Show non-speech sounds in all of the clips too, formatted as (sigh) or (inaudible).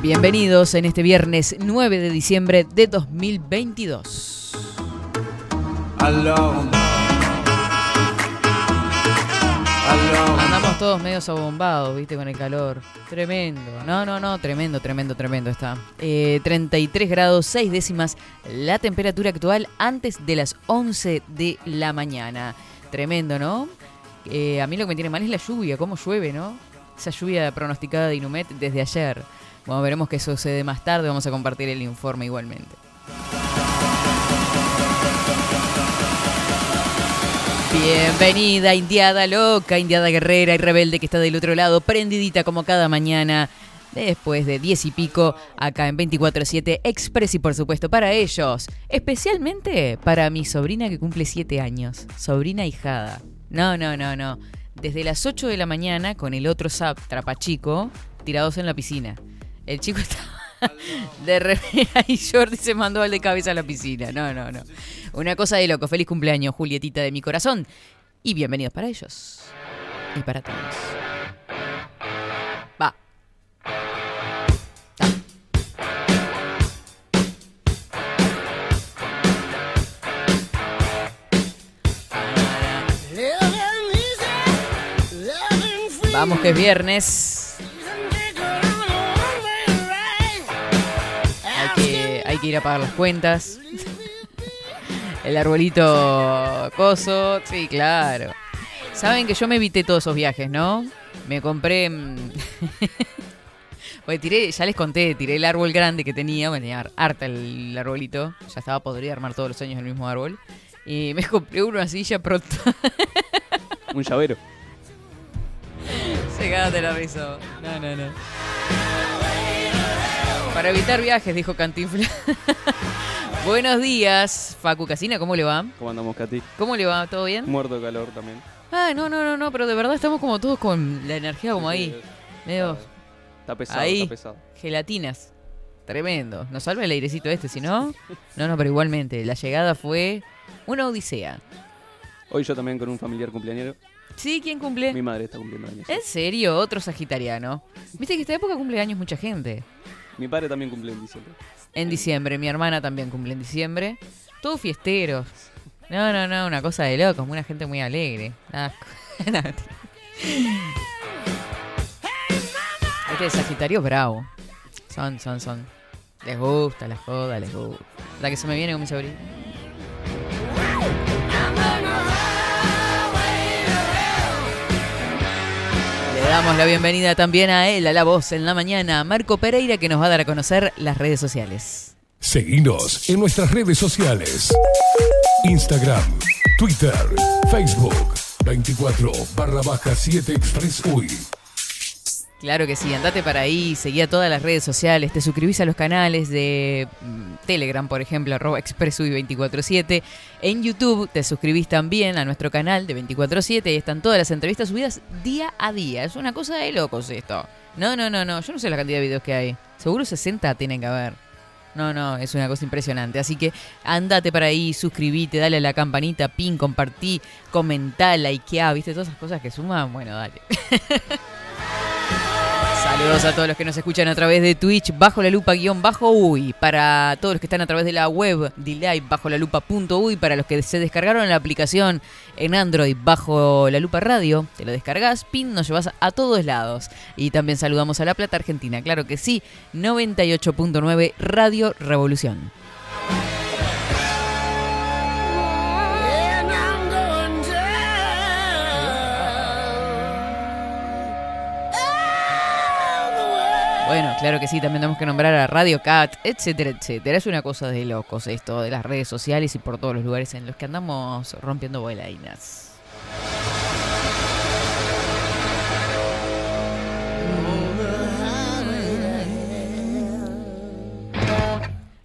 Bienvenidos en este viernes 9 de diciembre de 2022. Andamos todos medio abombados, viste, con el calor. Tremendo. No, no, no, tremendo, tremendo, tremendo está. Eh, 33 grados 6 décimas la temperatura actual antes de las 11 de la mañana. Tremendo, ¿no? Eh, a mí lo que me tiene mal es la lluvia, cómo llueve, ¿no? Esa lluvia pronosticada de Inumet desde ayer. Bueno, veremos qué sucede más tarde, vamos a compartir el informe igualmente. Bienvenida, indiada loca, indiada guerrera y rebelde que está del otro lado, prendidita como cada mañana, después de diez y pico, acá en 24-7 Express y por supuesto para ellos, especialmente para mi sobrina que cumple 7 años, sobrina hijada. No, no, no, no. Desde las 8 de la mañana con el otro sap trapachico tirados en la piscina. El chico estaba (laughs) de remera y Jordi se mandó al de cabeza a la piscina. No, no, no. Una cosa de loco. Feliz cumpleaños, Julietita de mi corazón. Y bienvenidos para ellos. Y para todos. Va. Vamos que es viernes. Hay que ir a pagar las cuentas. El arbolito coso, sí, claro. Saben que yo me evité todos esos viajes, ¿no? Me compré... mm, (laughs) Pues tiré, ya les conté, tiré el árbol grande que tenía, me tenía harta el arbolito, ya estaba podría armar todos los años el mismo árbol. Y me (laughs) compré una silla pronto. Un llavero. (laughs) Se de la risa. No, no, no. Para evitar viajes, dijo Cantinflas. (laughs) Buenos días, Facu Casina, ¿cómo le va? ¿Cómo andamos, Katy? ¿Cómo le va? ¿Todo bien? Muerto de calor también. Ah, no, no, no, no, pero de verdad estamos como todos con la energía como ahí. Medio Está pesado, ahí. está pesado. Gelatinas. Tremendo. Nos salva el airecito este, si no. No, no, pero igualmente. La llegada fue una odisea. Hoy yo también con un familiar cumpleañero. Sí, ¿quién cumple? Mi madre está cumpliendo años. ¿En serio? Otro sagitariano. Viste que esta época cumple años mucha gente. Mi padre también cumple en diciembre. En diciembre, mi hermana también cumple en diciembre. Todos fiesteros. No, no, no, una cosa de locos, una gente muy alegre. (laughs) Este Sagitario es bravo. Son, son, son. Les gusta la joda, les gusta. La que se me viene con mi sobrino. Damos la bienvenida también a él, a la voz en la mañana, Marco Pereira, que nos va a dar a conocer las redes sociales. Seguinos en nuestras redes sociales. Instagram, Twitter, Facebook, 24 barra baja 7 Express. Claro que sí, andate para ahí, seguí a todas las redes sociales, te suscribís a los canales de mm, Telegram, por ejemplo, arroba expressui247. En YouTube te suscribís también a nuestro canal de 247 y están todas las entrevistas subidas día a día. Es una cosa de locos esto. No, no, no, no, yo no sé la cantidad de videos que hay. Seguro 60 tienen que haber. No, no, es una cosa impresionante. Así que andate para ahí, suscribite, dale a la campanita, pin, compartí, comentá, likeá, viste, todas esas cosas que suman. Bueno, dale. (laughs) Saludos a todos los que nos escuchan a través de Twitch, bajo la lupa guion bajo uy. Para todos los que están a través de la web, delay bajo la lupa punto uy. Para los que se descargaron la aplicación en Android bajo la lupa radio, te lo descargas, pin, nos llevas a todos lados. Y también saludamos a La Plata Argentina, claro que sí, 98.9 Radio Revolución. Claro que sí, también tenemos que nombrar a Radio Cat, etcétera, etcétera. Es una cosa de locos esto, de las redes sociales y por todos los lugares en los que andamos rompiendo bolainas.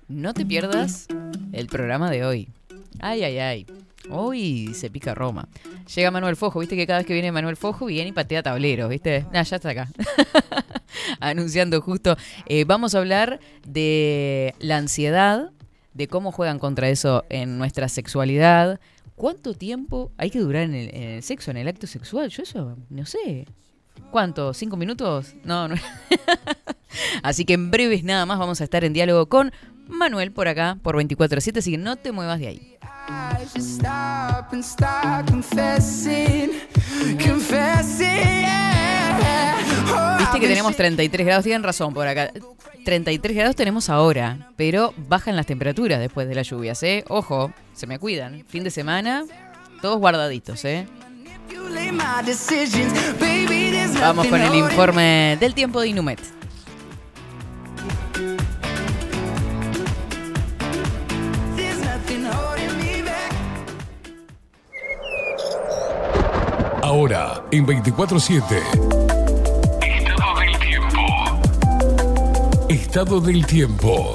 No te pierdas el programa de hoy. Ay, ay, ay. Hoy se pica Roma. Llega Manuel Fojo, viste que cada vez que viene Manuel Fojo viene y patea tableros, viste. Ah, ya está acá. (laughs) (laughs) Anunciando justo. Eh, vamos a hablar de la ansiedad, de cómo juegan contra eso en nuestra sexualidad. ¿Cuánto tiempo hay que durar en el, sexo, en el acto sexual? Yo eso, no sé. ¿Cuánto? ¿Cinco minutos? No, no. (laughs) Así que en breves nada más vamos a estar en diálogo con Manuel por acá, por 24-7, así que no te muevas de ahí. Viste que tenemos 33 grados, tienen razón por acá. 33 grados tenemos ahora, pero bajan las temperaturas después de las lluvias, ¿eh? Ojo, se me cuidan. Fin de semana, todos guardaditos, ¿eh? Vamos con el informe del tiempo de Inumet. Ahora, en 24-7. Estado del tiempo.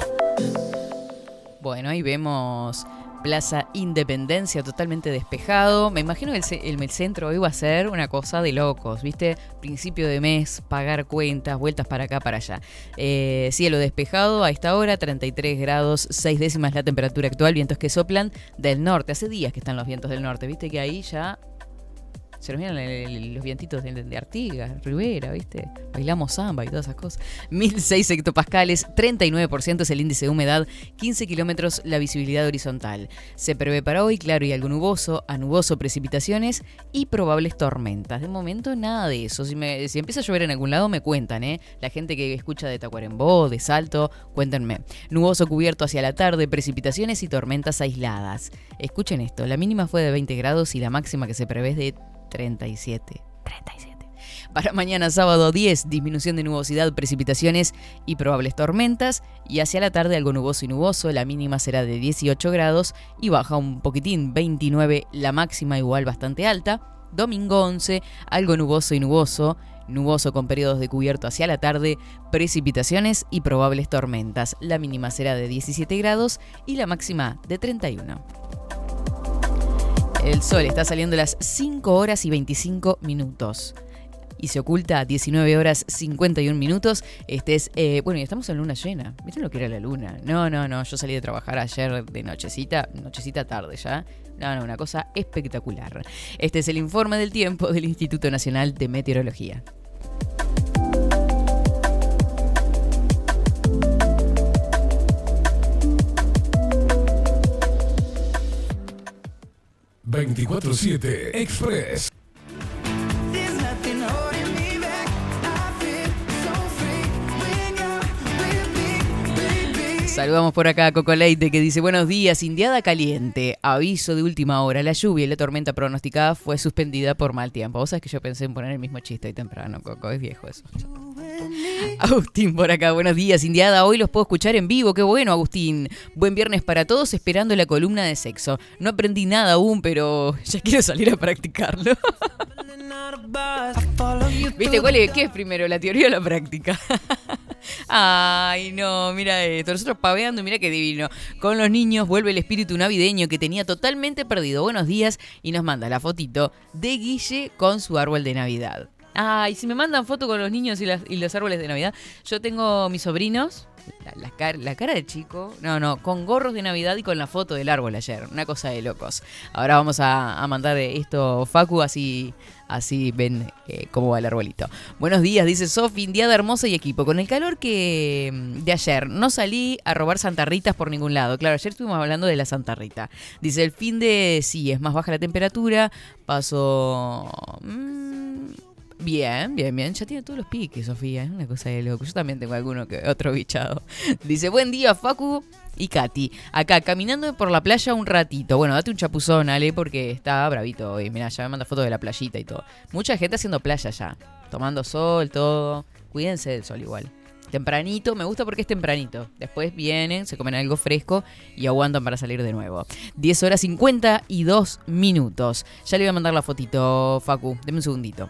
Bueno, ahí vemos Plaza Independencia totalmente despejado. Me imagino que el, el, centro hoy va a ser una cosa de locos, ¿viste? Principio de mes, pagar cuentas, vueltas para acá, para allá. Eh, cielo despejado a esta hora, 33 grados, 6 décimas la temperatura actual, vientos que soplan del norte. Hace días que están los vientos del norte, ¿viste? Que ahí ya se nos vienen los vientitos de, Artigas, Rivera, ¿viste? Bailamos samba y todas esas cosas. 1006 hectopascales, 39% es el índice de humedad, 15 kilómetros la visibilidad horizontal. Se prevé para hoy claro y algo nuboso, a nuboso precipitaciones y probables tormentas. De momento nada de eso. Si, si empieza a llover en algún lado me cuentan, ¿eh? La gente que escucha de Tacuarembó, de Salto, cuéntenme. Nuboso cubierto hacia la tarde, precipitaciones y tormentas aisladas. Escuchen esto, la mínima fue de 20 grados y la máxima que se prevé es de 37. 37. Para mañana sábado 10, disminución de nubosidad, precipitaciones y probables tormentas. Y hacia la tarde algo nuboso y nuboso, la mínima será de 18 grados y baja un poquitín, 29, la máxima igual bastante alta. Domingo 11, algo nuboso y nuboso, nuboso con periodos de cubierto hacia la tarde, precipitaciones y probables tormentas. La mínima será de 17 grados y la máxima de 31. El sol está saliendo a las 5 horas y 25 minutos. Y se oculta a 19 horas 51 minutos. Este es. Eh, bueno, y estamos en luna llena. ¿Viste lo que era la luna? No, no, no. Yo salí de trabajar ayer de nochecita. Nochecita tarde ya. No, no, una cosa espectacular. Este es el informe del tiempo del Instituto Nacional de Meteorología. 24-7 Express. Saludamos por acá a Coco Leite que dice buenos días, Indiada caliente, aviso de última hora, la lluvia y la tormenta pronosticada fue suspendida por mal tiempo. Vos sabés que yo pensé en poner el mismo chiste hoy temprano, Coco, es viejo eso. Agustín por acá, buenos días, Indiada. Hoy los puedo escuchar en vivo, qué bueno, Agustín. Buen viernes para todos, esperando la columna de sexo. No aprendí nada aún, pero ya quiero salir a practicarlo. (laughs) ¿Viste cuál es? ¿Qué es primero, la teoría o la práctica? (laughs) Ay, no, mira esto. Nosotros paveando, mira qué divino. Con los niños vuelve el espíritu navideño que tenía totalmente perdido. Buenos días y nos manda la fotito de Guille con su árbol de Navidad. Ay, si me mandan foto con los niños y, los árboles de Navidad. Yo tengo mis sobrinos, la, cara de chico, no, no, con gorros de Navidad y con la foto del árbol ayer. Una cosa de locos. Ahora vamos a, mandar esto, Facu, así, así ven eh, cómo va el arbolito. Buenos días, dice Sofi, indiada hermosa y equipo. Con el calor que mm, de ayer, no salí a robar santarritas por ningún lado. Claro, ayer estuvimos hablando de la santarrita. Dice, el fin de, sí, es más baja la temperatura, paso... Mmm, Bien, bien, bien. Ya tiene todos los piques, Sofía. Es una cosa de loco. Yo también tengo alguno que otro bichado. (laughs) Dice, buen día, Facu y Katy. Acá, caminando por la playa un ratito. Bueno, date un chapuzón, Ale, porque está bravito hoy. Mira, ya me manda fotos de la playita y todo. Mucha gente haciendo playa ya. Tomando sol, todo. Cuídense del sol igual. Tempranito, me gusta porque es tempranito. Después vienen, se comen algo fresco y aguantan para salir de nuevo. 10 horas 52 minutos. Ya le voy a mandar la fotito, Facu. Deme un segundito.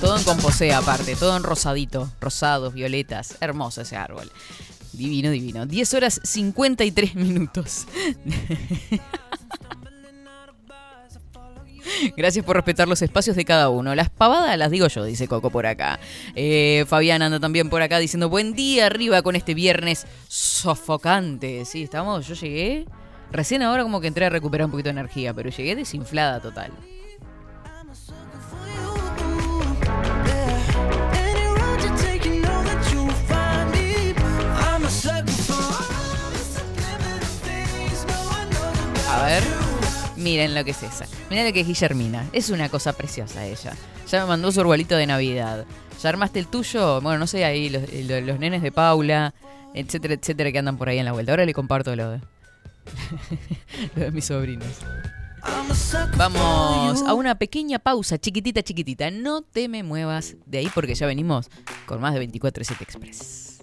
Todo, en composé aparte, todo en rosadito, rosados, violetas. Hermoso ese árbol. Divino, divino. 10 horas 53 minutos. (laughs) Gracias por respetar los espacios de cada uno. Las pavadas las digo yo, dice Coco por acá. Eh, Fabián anda también por acá diciendo buen día arriba con este viernes sofocante. Sí, estamos, yo llegué. Recién ahora como que entré a recuperar un poquito de energía, pero llegué desinflada total. Miren lo que es esa. Miren lo que es Guillermina. Es una cosa preciosa ella. Ya me mandó su arbolito de Navidad. ¿Ya armaste el tuyo? Bueno, no sé, ahí los, los nenes de Paula, etcétera, etcétera, que andan por ahí en la vuelta. Ahora le comparto lo de, (laughs) lo de mis sobrinos. Vamos a una pequeña pausa, chiquitita, chiquitita. No te me muevas de ahí porque ya venimos con más de 24-7 Express.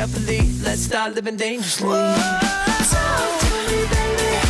Carefully. Let's start living dangerously. Talk to me, baby.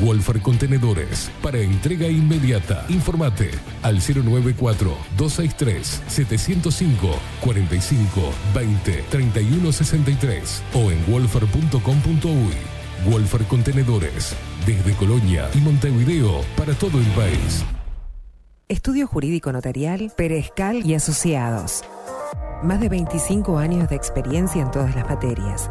Wolfer Contenedores para entrega inmediata. Informate al 094 263 705 45 20 31 63 o en wolfer.com.uy. Wolfer Contenedores desde Colonia y Montevideo para todo el país. Estudio Jurídico Notarial, Perezcal y Asociados. Más de 25 años de experiencia en todas las materias,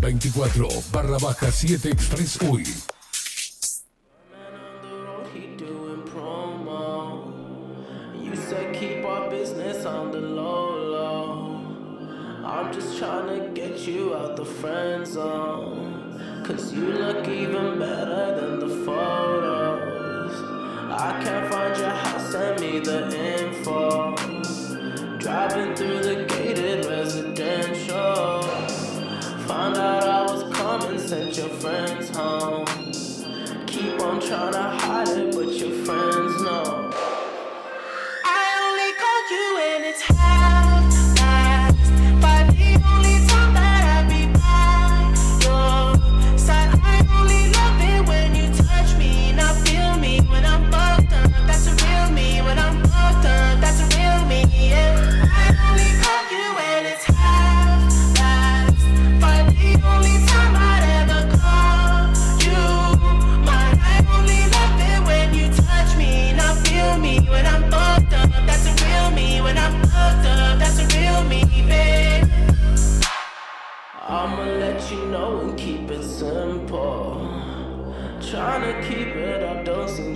24 barra baja 7 Express UI. I'm just trying to get you out the friend zone. Cause you look even better than the photos. I can't find your house, send me the info. Driving through the Keep on trying to hide it, but your friends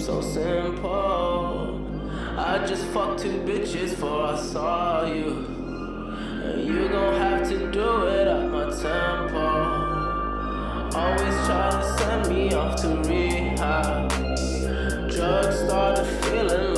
so simple. I just fucked two bitches before I saw you. And you gon' have to do it at my tempo. Always try to send me off to rehab. Drugs started feeling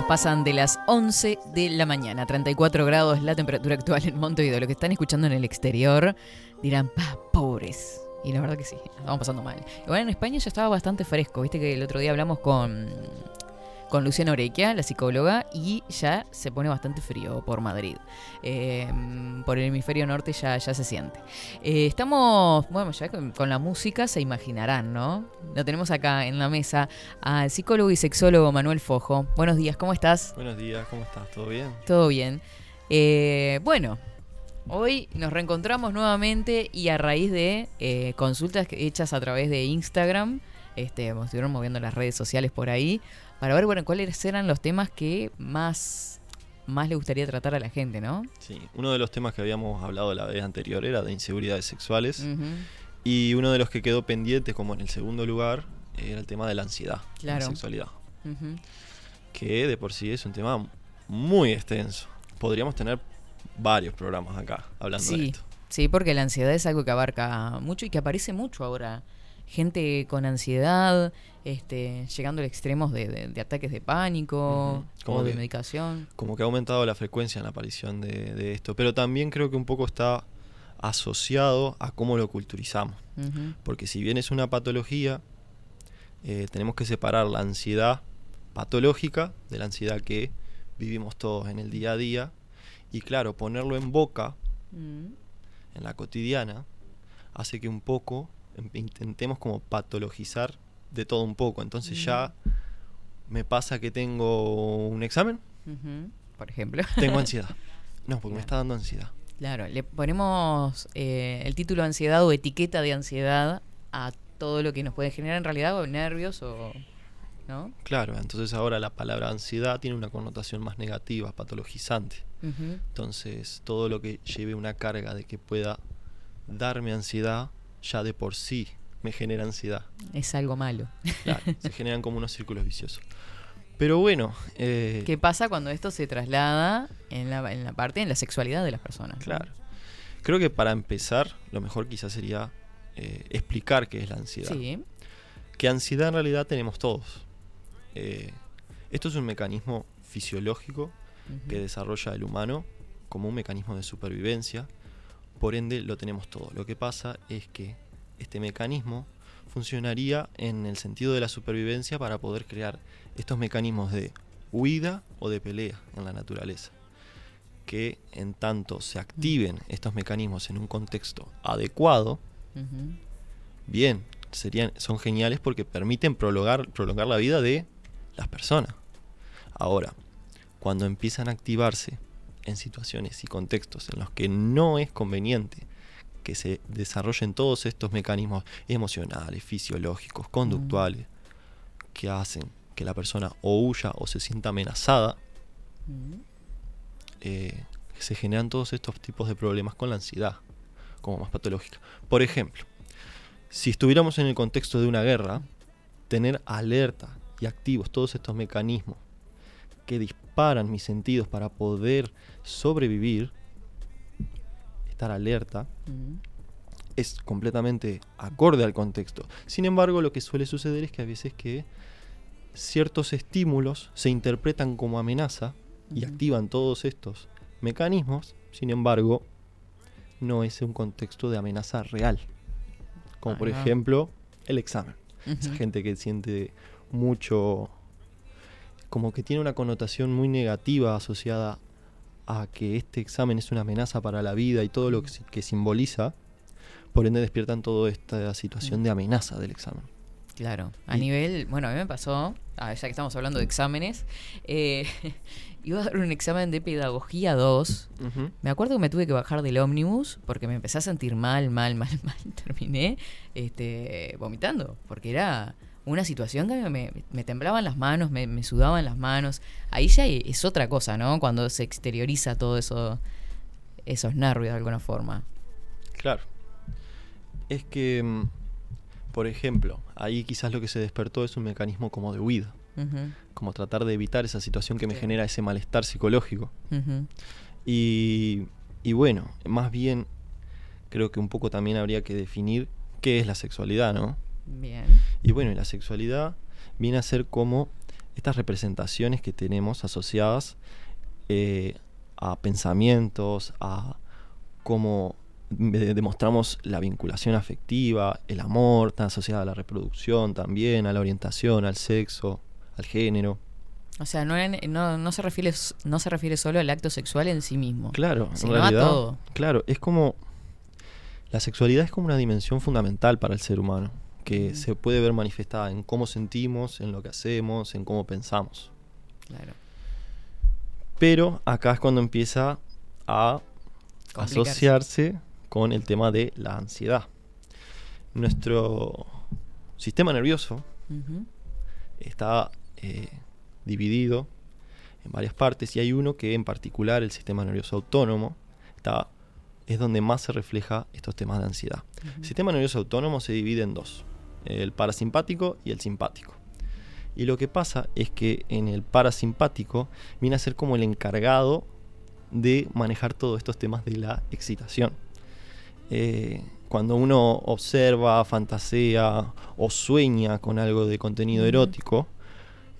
pasan de las 11 de la mañana. 34 grados la temperatura actual en Montevideo. Lo que están escuchando en el exterior dirán, pa, pobres. Y la verdad que sí, estamos pasando mal. Igual en España ya estaba bastante fresco. Viste que el otro día hablamos con, con Luciana Orequia, la psicóloga, y ya se pone bastante frío por Madrid. Eh, por el hemisferio norte ya, ya se siente. Eh, estamos, bueno, ya con, con la música se imaginarán, ¿no? Lo tenemos acá en la mesa al psicólogo y sexólogo Manuel Fojo. Buenos días, ¿cómo estás? Buenos días, ¿cómo estás? ¿Todo bien? Todo bien. Eh, bueno, hoy nos reencontramos nuevamente y a raíz de eh, consultas hechas a través de Instagram, este, nos estuvieron moviendo las redes sociales por ahí, para ver bueno, cuáles eran los temas que más, más le gustaría tratar a la gente, ¿no? Sí, uno de los temas que habíamos hablado la vez anterior era de inseguridades sexuales y uno de los que quedó pendiente como en el segundo lugar era el tema de la ansiedad, Claro. la sexualidad, que de por sí es un tema muy extenso. Podríamos tener varios programas acá hablando de esto. sí, porque la ansiedad es algo que abarca mucho y que aparece mucho ahora. Gente con ansiedad, este, llegando a extremos de, de- de ataques de pánico. Como o de que- medicación. Como que ha aumentado la frecuencia en la aparición de, de esto, pero también creo que un poco está asociado a cómo lo culturizamos. Porque si bien es una patología, eh, tenemos que separar la ansiedad patológica de la ansiedad que vivimos todos en el día a día. Y claro, ponerlo en boca, Mm. en la cotidiana, hace que un poco intentemos como patologizar de todo un poco. Entonces ya me pasa que tengo un examen. Por ejemplo. tengo (laughs) ansiedad. No, porque Claro. me está dando ansiedad. Claro, le ponemos eh, el título ansiedad o etiqueta de ansiedad a todo lo que nos puede generar en realidad o nervios o... ¿No? Claro, entonces ahora la palabra ansiedad tiene una connotación más negativa, patologizante. Entonces, todo lo que lleve una carga de que pueda darme ansiedad, ya de por sí me genera ansiedad. Es algo malo. Claro, se (laughs) generan como unos círculos viciosos. Pero bueno, eh, ¿Qué pasa cuando esto se traslada en la, en la parte, en la sexualidad de las personas? ¿no? claro. Creo que para empezar, lo mejor quizás sería eh, explicar qué es la ansiedad. Sí. Que ansiedad en realidad tenemos todos. Eh, esto es un mecanismo fisiológico que desarrolla el humano como un mecanismo de supervivencia. Por ende, lo tenemos todo. Lo que pasa es que este mecanismo funcionaría en el sentido de la supervivencia para poder crear estos mecanismos de huida o de pelea en la naturaleza. Que en tanto se activen estos mecanismos en un contexto adecuado, bien, serían, son geniales porque permiten prolongar, prolongar la vida de las personas. Ahora, cuando empiezan a activarse en situaciones y contextos en los que no es conveniente que se desarrollen todos estos mecanismos emocionales, fisiológicos, conductuales, que hacen que la persona o huya o se sienta amenazada, Ujú. eh, se generan todos estos tipos de problemas con la ansiedad, como más patológica. Por ejemplo, si estuviéramos en el contexto de una guerra, tener alerta y activos todos estos mecanismos que disparan mis sentidos para poder sobrevivir, estar alerta, es completamente acorde al contexto. Sin embargo, lo que suele suceder es que a veces que ciertos estímulos se interpretan como amenaza y activan todos estos mecanismos, sin embargo, no es un contexto de amenaza real. como por ejemplo el examen. Esa gente que siente mucho, como que tiene una connotación muy negativa asociada a que este examen es una amenaza para la vida y todo lo que, que simboliza, por ende despiertan toda esta situación de amenaza del examen. Claro, a Y- nivel, bueno, a mí me pasó, ah, ya que estamos hablando de exámenes, eh, (laughs) iba a dar un examen de pedagogía 2. Me acuerdo que me tuve que bajar del ómnibus porque me empecé a sentir mal, mal, (laughs) mal, mal. Terminé este, vomitando porque era una situación que me, me temblaban las manos, me, me sudaban las manos. Ahí ya es otra cosa, ¿no? Cuando se exterioriza todo eso, esos nervios de alguna forma. Claro. Es que, mm, por ejemplo, ahí quizás lo que se despertó es un mecanismo como de huida, como tratar de evitar esa situación que me Sí. genera ese malestar psicológico. Y, y bueno, más bien creo que un poco también habría que definir qué es la sexualidad, ¿no? Bien. Y bueno, y la sexualidad viene a ser como estas representaciones que tenemos asociadas eh, a pensamientos, a cómo de- demostramos la vinculación afectiva, el amor, está asociada a la reproducción también, a la orientación, al sexo, al género. O sea, no, en- no, no, se refiere, no se refiere solo al acto sexual en sí mismo. Claro, en Sino a realidad, todo. claro, es como la sexualidad es como una dimensión fundamental para el ser humano, que se puede ver manifestada en cómo sentimos, en lo que hacemos, en cómo pensamos. Claro. Pero acá es cuando empieza a asociarse con el tema de la ansiedad. Nuestro sistema nervioso está eh, dividido en varias partes y hay uno que en particular, el sistema nervioso autónomo, está, es donde más se refleja estos temas de ansiedad. El sistema nervioso autónomo se divide en dos, el parasimpático y el simpático. Y lo que pasa es que en el parasimpático viene a ser como el encargado de manejar todos estos temas de la excitación. Eh, cuando uno observa, fantasea o sueña con algo de contenido erótico,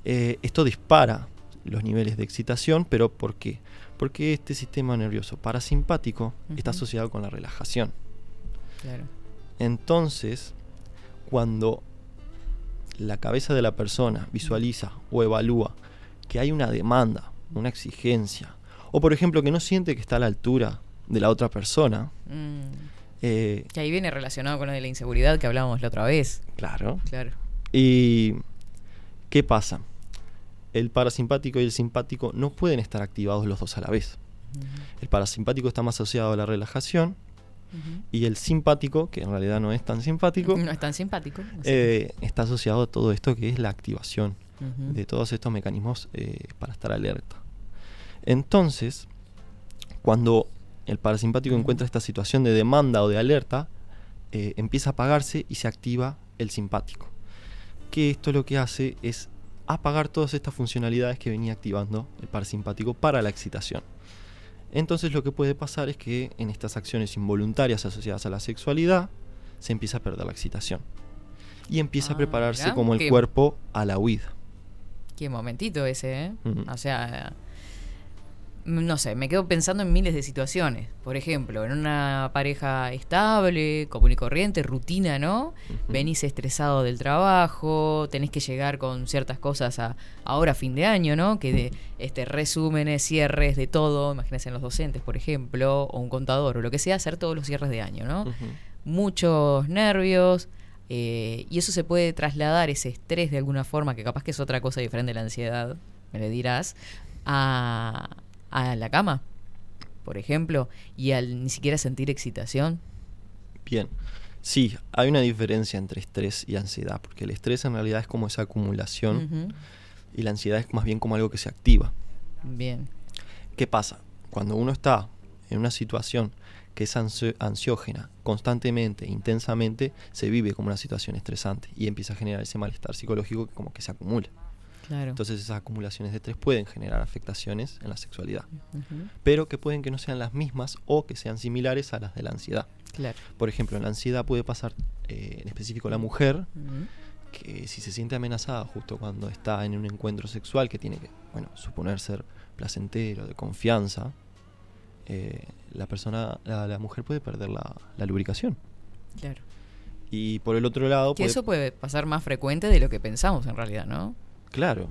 eh, esto dispara los niveles de excitación, pero ¿por qué? Porque este sistema nervioso parasimpático está asociado con la relajación. Claro. Entonces, cuando la cabeza de la persona visualiza o evalúa que hay una demanda, una exigencia, o por ejemplo que no siente que está a la altura de la otra persona, Mm. eh, Que ahí viene relacionado con lo de la inseguridad que hablábamos la otra vez. claro. Claro. ¿Y qué pasa? El parasimpático y el simpático no pueden estar activados los dos a la vez. El parasimpático está más asociado a la relajación Y el simpático, que en realidad no es tan simpático, No es tan simpático. eh, está asociado a todo esto que es la activación de todos estos mecanismos eh, para estar alerta. Entonces, cuando el parasimpático encuentra esta situación de demanda o de alerta, eh, empieza a apagarse y se activa el simpático. Que esto lo que hace es apagar todas estas funcionalidades que venía activando el parasimpático para la excitación. Entonces lo que puede pasar es que en estas acciones involuntarias asociadas a la sexualidad se empieza a perder la excitación. Y empieza Ah, a prepararse mirá, como el qué- cuerpo a la huida. Qué momentito ese, ¿eh? O sea, no sé, me quedo pensando en miles de situaciones. Por ejemplo, en una pareja estable, común y corriente, rutina, ¿no? Venís estresado del trabajo, tenés que llegar con ciertas cosas a ahora fin de año, ¿no? Que de este resúmenes, cierres de todo, imagínense en los docentes, por ejemplo, o un contador o lo que sea, hacer todos los cierres de año, ¿no? Muchos nervios eh, y eso se puede trasladar, ese estrés de alguna forma, que capaz que es otra cosa diferente de la ansiedad, me le dirás, a, a la cama, por ejemplo, y al ni siquiera sentir excitación. Bien. Sí, hay una diferencia entre estrés y ansiedad, porque el estrés en realidad es como esa acumulación y la ansiedad es más bien como algo que se activa. Bien. ¿Qué pasa? Cuando uno está en una situación que es ansio- ansiógena constantemente, intensamente, se vive como una situación estresante y empieza a generar ese malestar psicológico que como que se acumula. Claro. Entonces esas acumulaciones de estrés pueden generar afectaciones en la sexualidad, pero que pueden que no sean las mismas o que sean similares a las de la ansiedad. Claro. Por ejemplo, en la ansiedad puede pasar, eh, en específico la mujer, que si se siente amenazada justo cuando está en un encuentro sexual que tiene que, bueno, suponer ser placentero, de confianza, eh, la persona, la, la mujer puede perder la, la lubricación. Claro. Y por el otro lado, Que puede- eso puede pasar más frecuente de lo que pensamos en realidad, ¿no? Claro,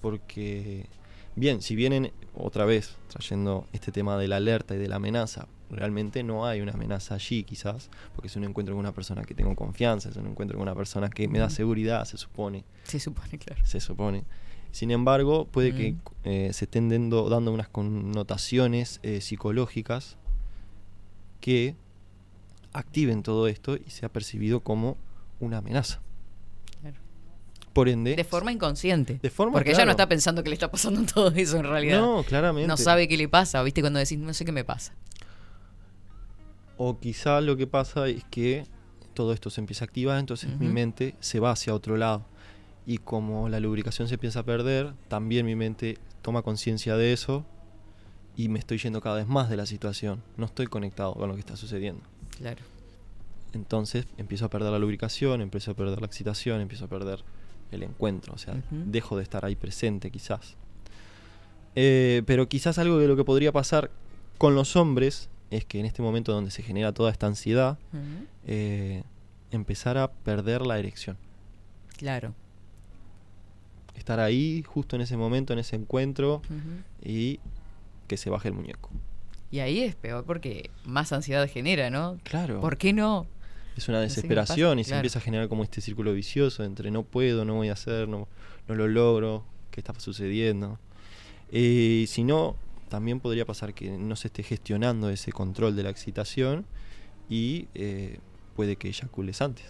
porque, bien, si vienen otra vez trayendo este tema de la alerta y de la amenaza, realmente no hay una amenaza allí quizás, porque es un encuentro con una persona que tengo confianza, es un encuentro con una persona que me da seguridad, se supone, Se supone, claro. se supone. Sin embargo, puede que eh, se estén dando, dando unas connotaciones eh, psicológicas que activen todo esto y sea percibido como una amenaza. Por ende, De forma inconsciente. de forma, Porque ella no está pensando que le está pasando (laughs) todo eso en realidad. No, claramente. No sabe qué le pasa, ¿viste? Cuando decís, no sé qué me pasa. O quizá lo que pasa es que todo esto se empieza a activar, entonces mi mente se va hacia otro lado. Y como la lubricación se empieza a perder, también mi mente toma conciencia de eso y me estoy yendo cada vez más de la situación. No estoy conectado con lo que está sucediendo. Claro. Entonces empiezo a perder la lubricación, empiezo a perder la excitación, empiezo a perder el encuentro. O sea, dejo de estar ahí presente quizás. Eh, pero quizás algo de lo que podría pasar con los hombres es que en este momento donde se genera toda esta ansiedad, Ujú. eh, empezar a perder la erección. Claro. Estar ahí justo en ese momento, en ese encuentro y que se baje el muñeco. Y ahí es peor porque más ansiedad genera, ¿no? Claro. ¿Por qué no? Es una desesperación pasa, y se claro. empieza a generar como este círculo vicioso entre no puedo, no voy a hacer, no, no lo logro, qué está sucediendo. Eh, si no, también podría pasar que no se esté gestionando ese control de la excitación y eh, puede que eyacules antes.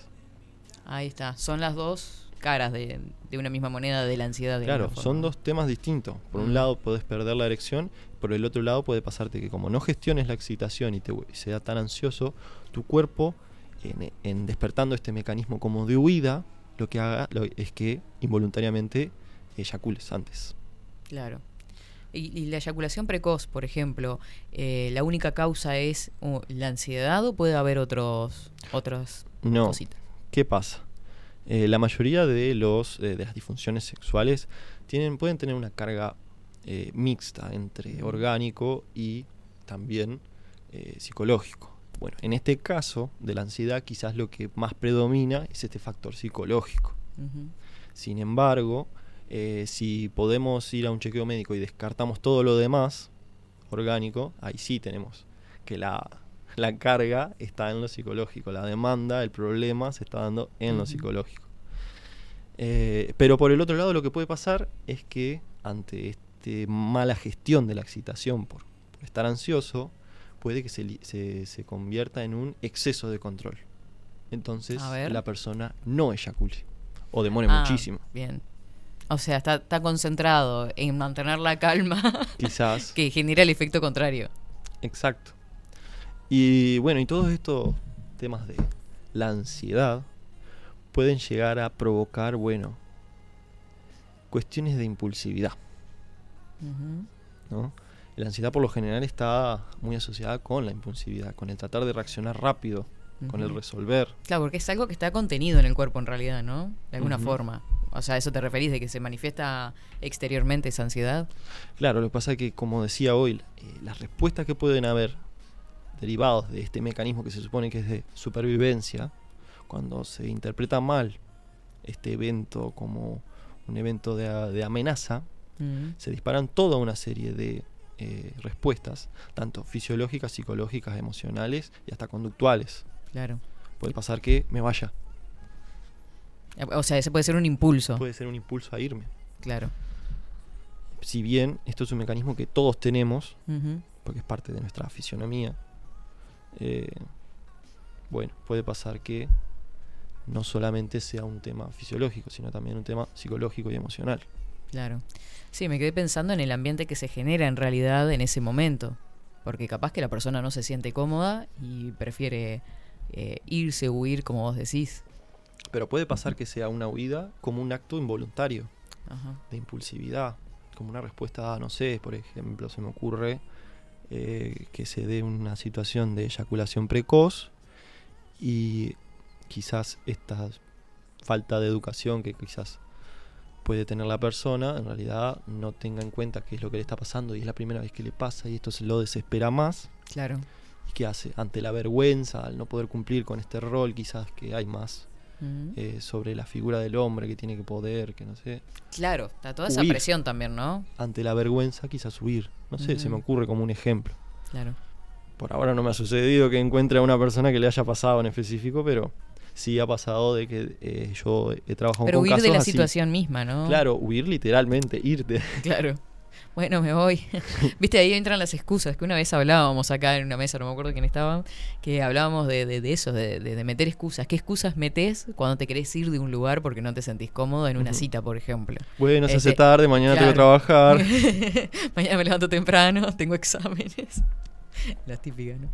Ahí está. Son las dos caras de, de una misma moneda de la ansiedad. de Claro, son dos temas distintos. Por Mm. un lado podés perder la erección, por el otro lado puede pasarte que como no gestiones la excitación y te vu- sea tan ansioso, tu cuerpo, en, en despertando este mecanismo como de huida, lo que haga lo- es que involuntariamente eyacules antes. Claro. Y, y la eyaculación precoz, por ejemplo, eh, ¿la única causa es uh, la ansiedad o puede haber otros otras No, cositas? ¿qué pasa? Eh, la mayoría de, los, eh, de las disfunciones sexuales tienen, pueden tener una carga eh, mixta entre orgánico y también psicológico. Bueno, en este caso de la ansiedad quizás lo que más predomina es este factor psicológico. Sin embargo, eh, si podemos ir a un chequeo médico y descartamos todo lo demás orgánico, ahí sí tenemos que la, la carga está en lo psicológico, la demanda, el problema se está dando en lo psicológico. Eh, pero por el otro lado lo que puede pasar es que ante esta mala gestión de la excitación por, por estar ansioso, puede que se, se- se convierta en un exceso de control. Entonces la persona no eyacule o demore Ah, muchísimo. Bien. O sea, está, está concentrado en mantener la calma (laughs) Quizás. que genera el efecto contrario. Exacto. Y bueno, y todos estos temas de la ansiedad pueden llegar a provocar, bueno, cuestiones de impulsividad. ¿no? La ansiedad por lo general está muy asociada con la impulsividad, con el tratar de reaccionar rápido, con el resolver. Claro, porque es algo que está contenido en el cuerpo en realidad, ¿no? De alguna forma. O sea, ¿a ¿eso te referís de que se manifiesta exteriormente esa ansiedad? Claro, lo que pasa es que, como decía hoy, eh, las respuestas que pueden haber derivados de este mecanismo que se supone que es de supervivencia, cuando se interpreta mal este evento como un evento de, amenaza, se disparan toda una serie de eh, respuestas, tanto fisiológicas, psicológicas, emocionales y hasta conductuales. Claro. Puede pasar que me vaya, O sea, ese puede ser un impulso. puede ser un impulso a irme. Claro. Si bien esto es un mecanismo que todos tenemos, porque es parte de nuestra fisionomía, eh, bueno, puede pasar que no solamente sea un tema fisiológico, sino también un tema psicológico y emocional. Claro. Sí, me quedé pensando en el ambiente que se genera en realidad en ese momento. Porque capaz que la persona no se siente cómoda y prefiere eh, irse o huir, como vos decís. Pero puede pasar que sea una huida como un acto involuntario, Ajá. de impulsividad, como una respuesta a, no sé, por ejemplo, se me ocurre eh, que se dé una situación de eyaculación precoz y quizás esta falta de educación que quizás puede tener la persona, en realidad no tenga en cuenta qué es lo que le está pasando y es la primera vez que le pasa y esto se lo desespera más Claro. y ¿qué hace? Ante la vergüenza, al no poder cumplir con este rol, quizás que hay más eh, sobre la figura del hombre que tiene que poder, que no sé. Claro, está toda esa presión también, ¿no? Ante la vergüenza, quizás huir. No sé, se me ocurre como un ejemplo. Claro. Por ahora no me ha sucedido que encuentre a una persona que le haya pasado en específico, pero sí ha pasado de que eh, yo he trabajado Pero con huir de la así. situación misma, ¿no? Claro, huir literalmente, irte. (laughs) Claro. Bueno, me voy. (laughs) Viste, ahí entran las excusas, que una vez hablábamos acá en una mesa, no me acuerdo quién estaba, que hablábamos de, de, de eso, de, de- meter excusas. ¿Qué excusas metes cuando te querés ir de un lugar porque no te sentís cómodo en una cita, por ejemplo? Bueno, se hace Este, tarde, mañana tengo que claro. trabajar. (laughs) Mañana me levanto temprano, tengo exámenes. Las típicas, ¿no?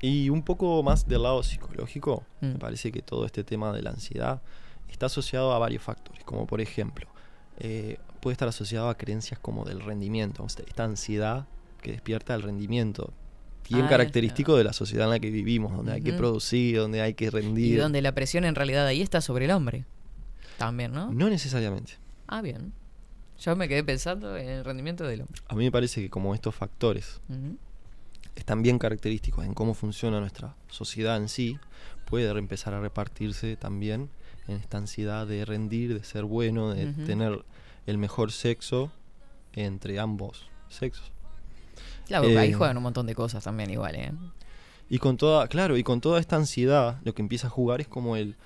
Y un poco más del lado psicológico, Mm. me parece que todo este tema de la ansiedad está asociado a varios factores, como por ejemplo, eh, puede estar asociado a creencias como del rendimiento, esta ansiedad que despierta el rendimiento, bien Ah, característico de la sociedad en la que vivimos, donde hay que producir, donde hay que Y rendir. donde la presión en realidad ahí está sobre el hombre. También, ¿no? No necesariamente. Ah, bien. Yo me quedé pensando en el rendimiento del hombre. A mí me parece que como estos factores. Están bien característicos en cómo funciona nuestra sociedad en sí, puede empezar a repartirse también en esta ansiedad de rendir, de ser bueno, de tener el mejor sexo entre ambos sexos. Claro, ahí Eh, juegan un montón de cosas también igual, ¿eh? Y con toda, claro, y con toda esta ansiedad, lo que empieza a jugar es como el,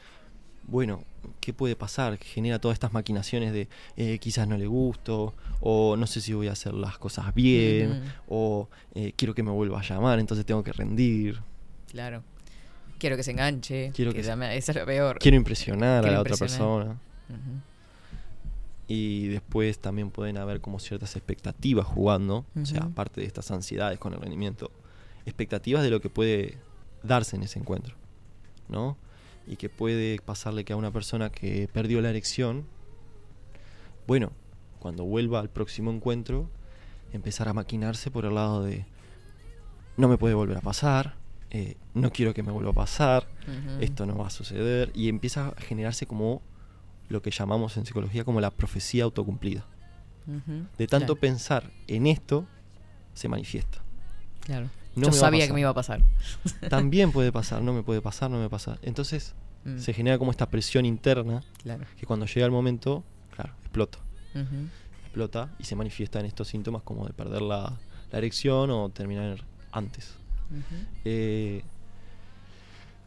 bueno, ¿qué puede pasar? Que genera todas estas maquinaciones de eh, quizás no le gusto, o no sé si voy a hacer las cosas bien, o eh, quiero que me vuelva a llamar, entonces tengo que rendir. Claro. Quiero que se enganche. Quiero que que se- llame- Esa es lo peor. Quiero impresionar Quiero a la otra persona. Y después también pueden haber como ciertas expectativas jugando, o sea, aparte de estas ansiedades con el rendimiento, expectativas de lo que puede darse en ese encuentro, ¿no? Y que puede pasarle que a una persona que perdió la erección, bueno, cuando vuelva al próximo encuentro, empezar a maquinarse por el lado de no me puede volver a pasar, eh, no quiero que me vuelva a pasar, esto no va a suceder y empieza a generarse como lo que llamamos en psicología como la profecía autocumplida. De tanto Claro, pensar en esto, se manifiesta. claro. No Yo me sabía que me iba a pasar. (laughs) También puede pasar, no me puede pasar, no me pasa. Entonces Mm, se genera como esta presión interna Claro. que cuando llega el momento, claro, explota. Explota y se manifiesta en estos síntomas como de perder la, la erección o terminar antes. Eh,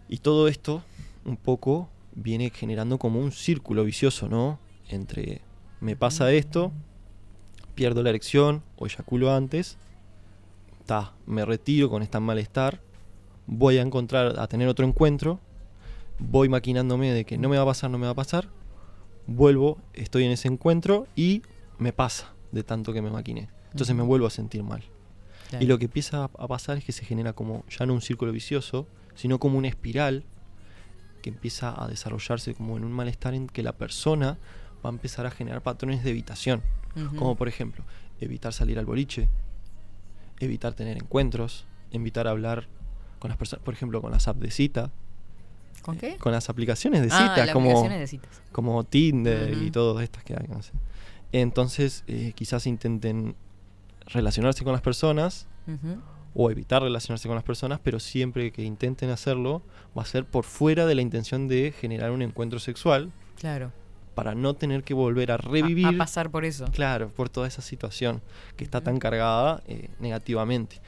y todo esto un poco viene generando como un círculo vicioso, ¿no? Entre me pasa esto, pierdo la erección o eyaculo antes, ta, me retiro con este malestar, voy a encontrar, a tener otro encuentro, voy maquinándome de que no me va a pasar, no me va a pasar, vuelvo, estoy en ese encuentro y me pasa de tanto que me maquiné. Entonces me vuelvo a sentir mal. Claro. Y lo que empieza a pasar es que se genera como ya no un círculo vicioso, sino como una espiral que empieza a desarrollarse como en un malestar en que la persona va a empezar a generar patrones de evitación. Como por ejemplo, evitar salir al boliche, evitar tener encuentros, evitar hablar con las personas, por ejemplo, con las apps de cita, ¿Con qué? con las aplicaciones de ah, cita, las como, aplicaciones de citas. como Tinder y todas estas que hay. no sé. Entonces, eh, quizás intenten relacionarse con las personas o evitar relacionarse con las personas, pero siempre que intenten hacerlo va a ser por fuera de la intención de generar un encuentro sexual Claro. Para no tener que volver a revivir, A, pasar por eso. claro, por toda esa situación que está tan cargada eh, negativamente.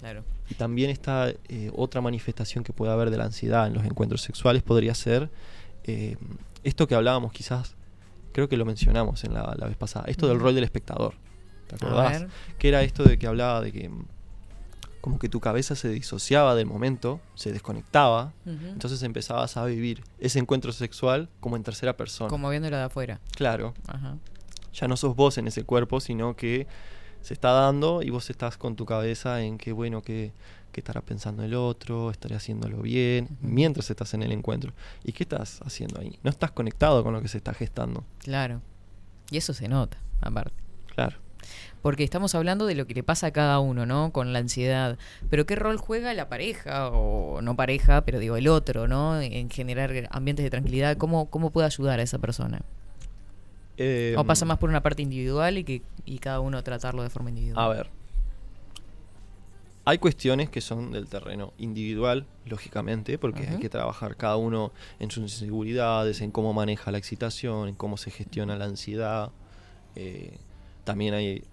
Claro. Y también esta eh, otra manifestación que puede haber de la ansiedad en los encuentros sexuales podría ser eh, esto que hablábamos quizás, creo que lo mencionamos en la, la vez pasada, esto del rol del espectador. ¿Te acordás? que era esto de que hablaba de que como que tu cabeza se disociaba del momento, se desconectaba, entonces empezabas a vivir ese encuentro sexual como en tercera persona. Como viéndolo de afuera. Claro, Ajá. ya no sos vos en ese cuerpo, sino que se está dando y vos estás con tu cabeza en que, bueno, que, que estará pensando el otro, estaré haciéndolo bien, mientras estás en el encuentro. ¿Y qué estás haciendo ahí? No estás conectado con lo que se está gestando. Claro. Y eso se nota, aparte. Claro. Porque estamos hablando de lo que le pasa a cada uno, ¿no? Con la ansiedad. Pero ¿qué rol juega la pareja, o no pareja, pero digo el otro, ¿no? En generar ambientes de tranquilidad. ¿Cómo, cómo puede ayudar a esa persona? ¿O pasa más por una parte individual y que y cada uno tratarlo de forma individual? A ver. Hay cuestiones que son del terreno individual, lógicamente, porque hay que trabajar cada uno en sus inseguridades, en cómo maneja la excitación, en cómo se gestiona la ansiedad. Eh, también hay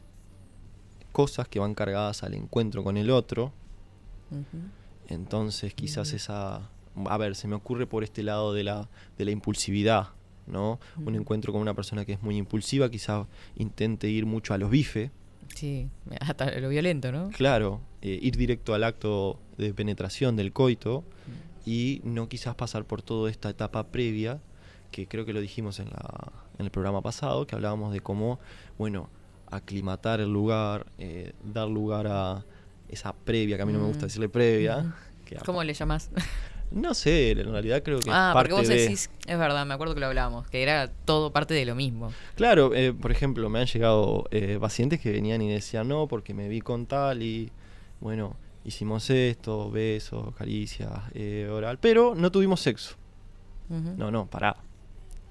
cosas que van cargadas al encuentro con el otro. Entonces quizás esa... A ver, se me ocurre por este lado de la, de la impulsividad, ¿no? Un encuentro con una persona que es muy impulsiva, quizás intente ir mucho a los bifes. Sí, (laughs) hasta lo violento, ¿no? Claro, eh, ir directo al acto de penetración del coito y no quizás pasar por toda esta etapa previa, que creo que lo dijimos en, la, en el programa pasado, que hablábamos de cómo, bueno, aclimatar el lugar, eh, dar lugar a esa previa, que a mí no me gusta Mm. decirle previa. (laughs) Que ¿Cómo le llamas? (laughs) No sé, en realidad creo que ah, es porque vos de... decís, es verdad, me acuerdo que lo hablábamos, que era todo parte de lo mismo. Claro, eh, por ejemplo, me han llegado eh, pacientes que venían y decían, no, porque me vi con tal y, bueno, hicimos esto, besos, caricias, eh, oral, pero no tuvimos sexo. No, no, pará.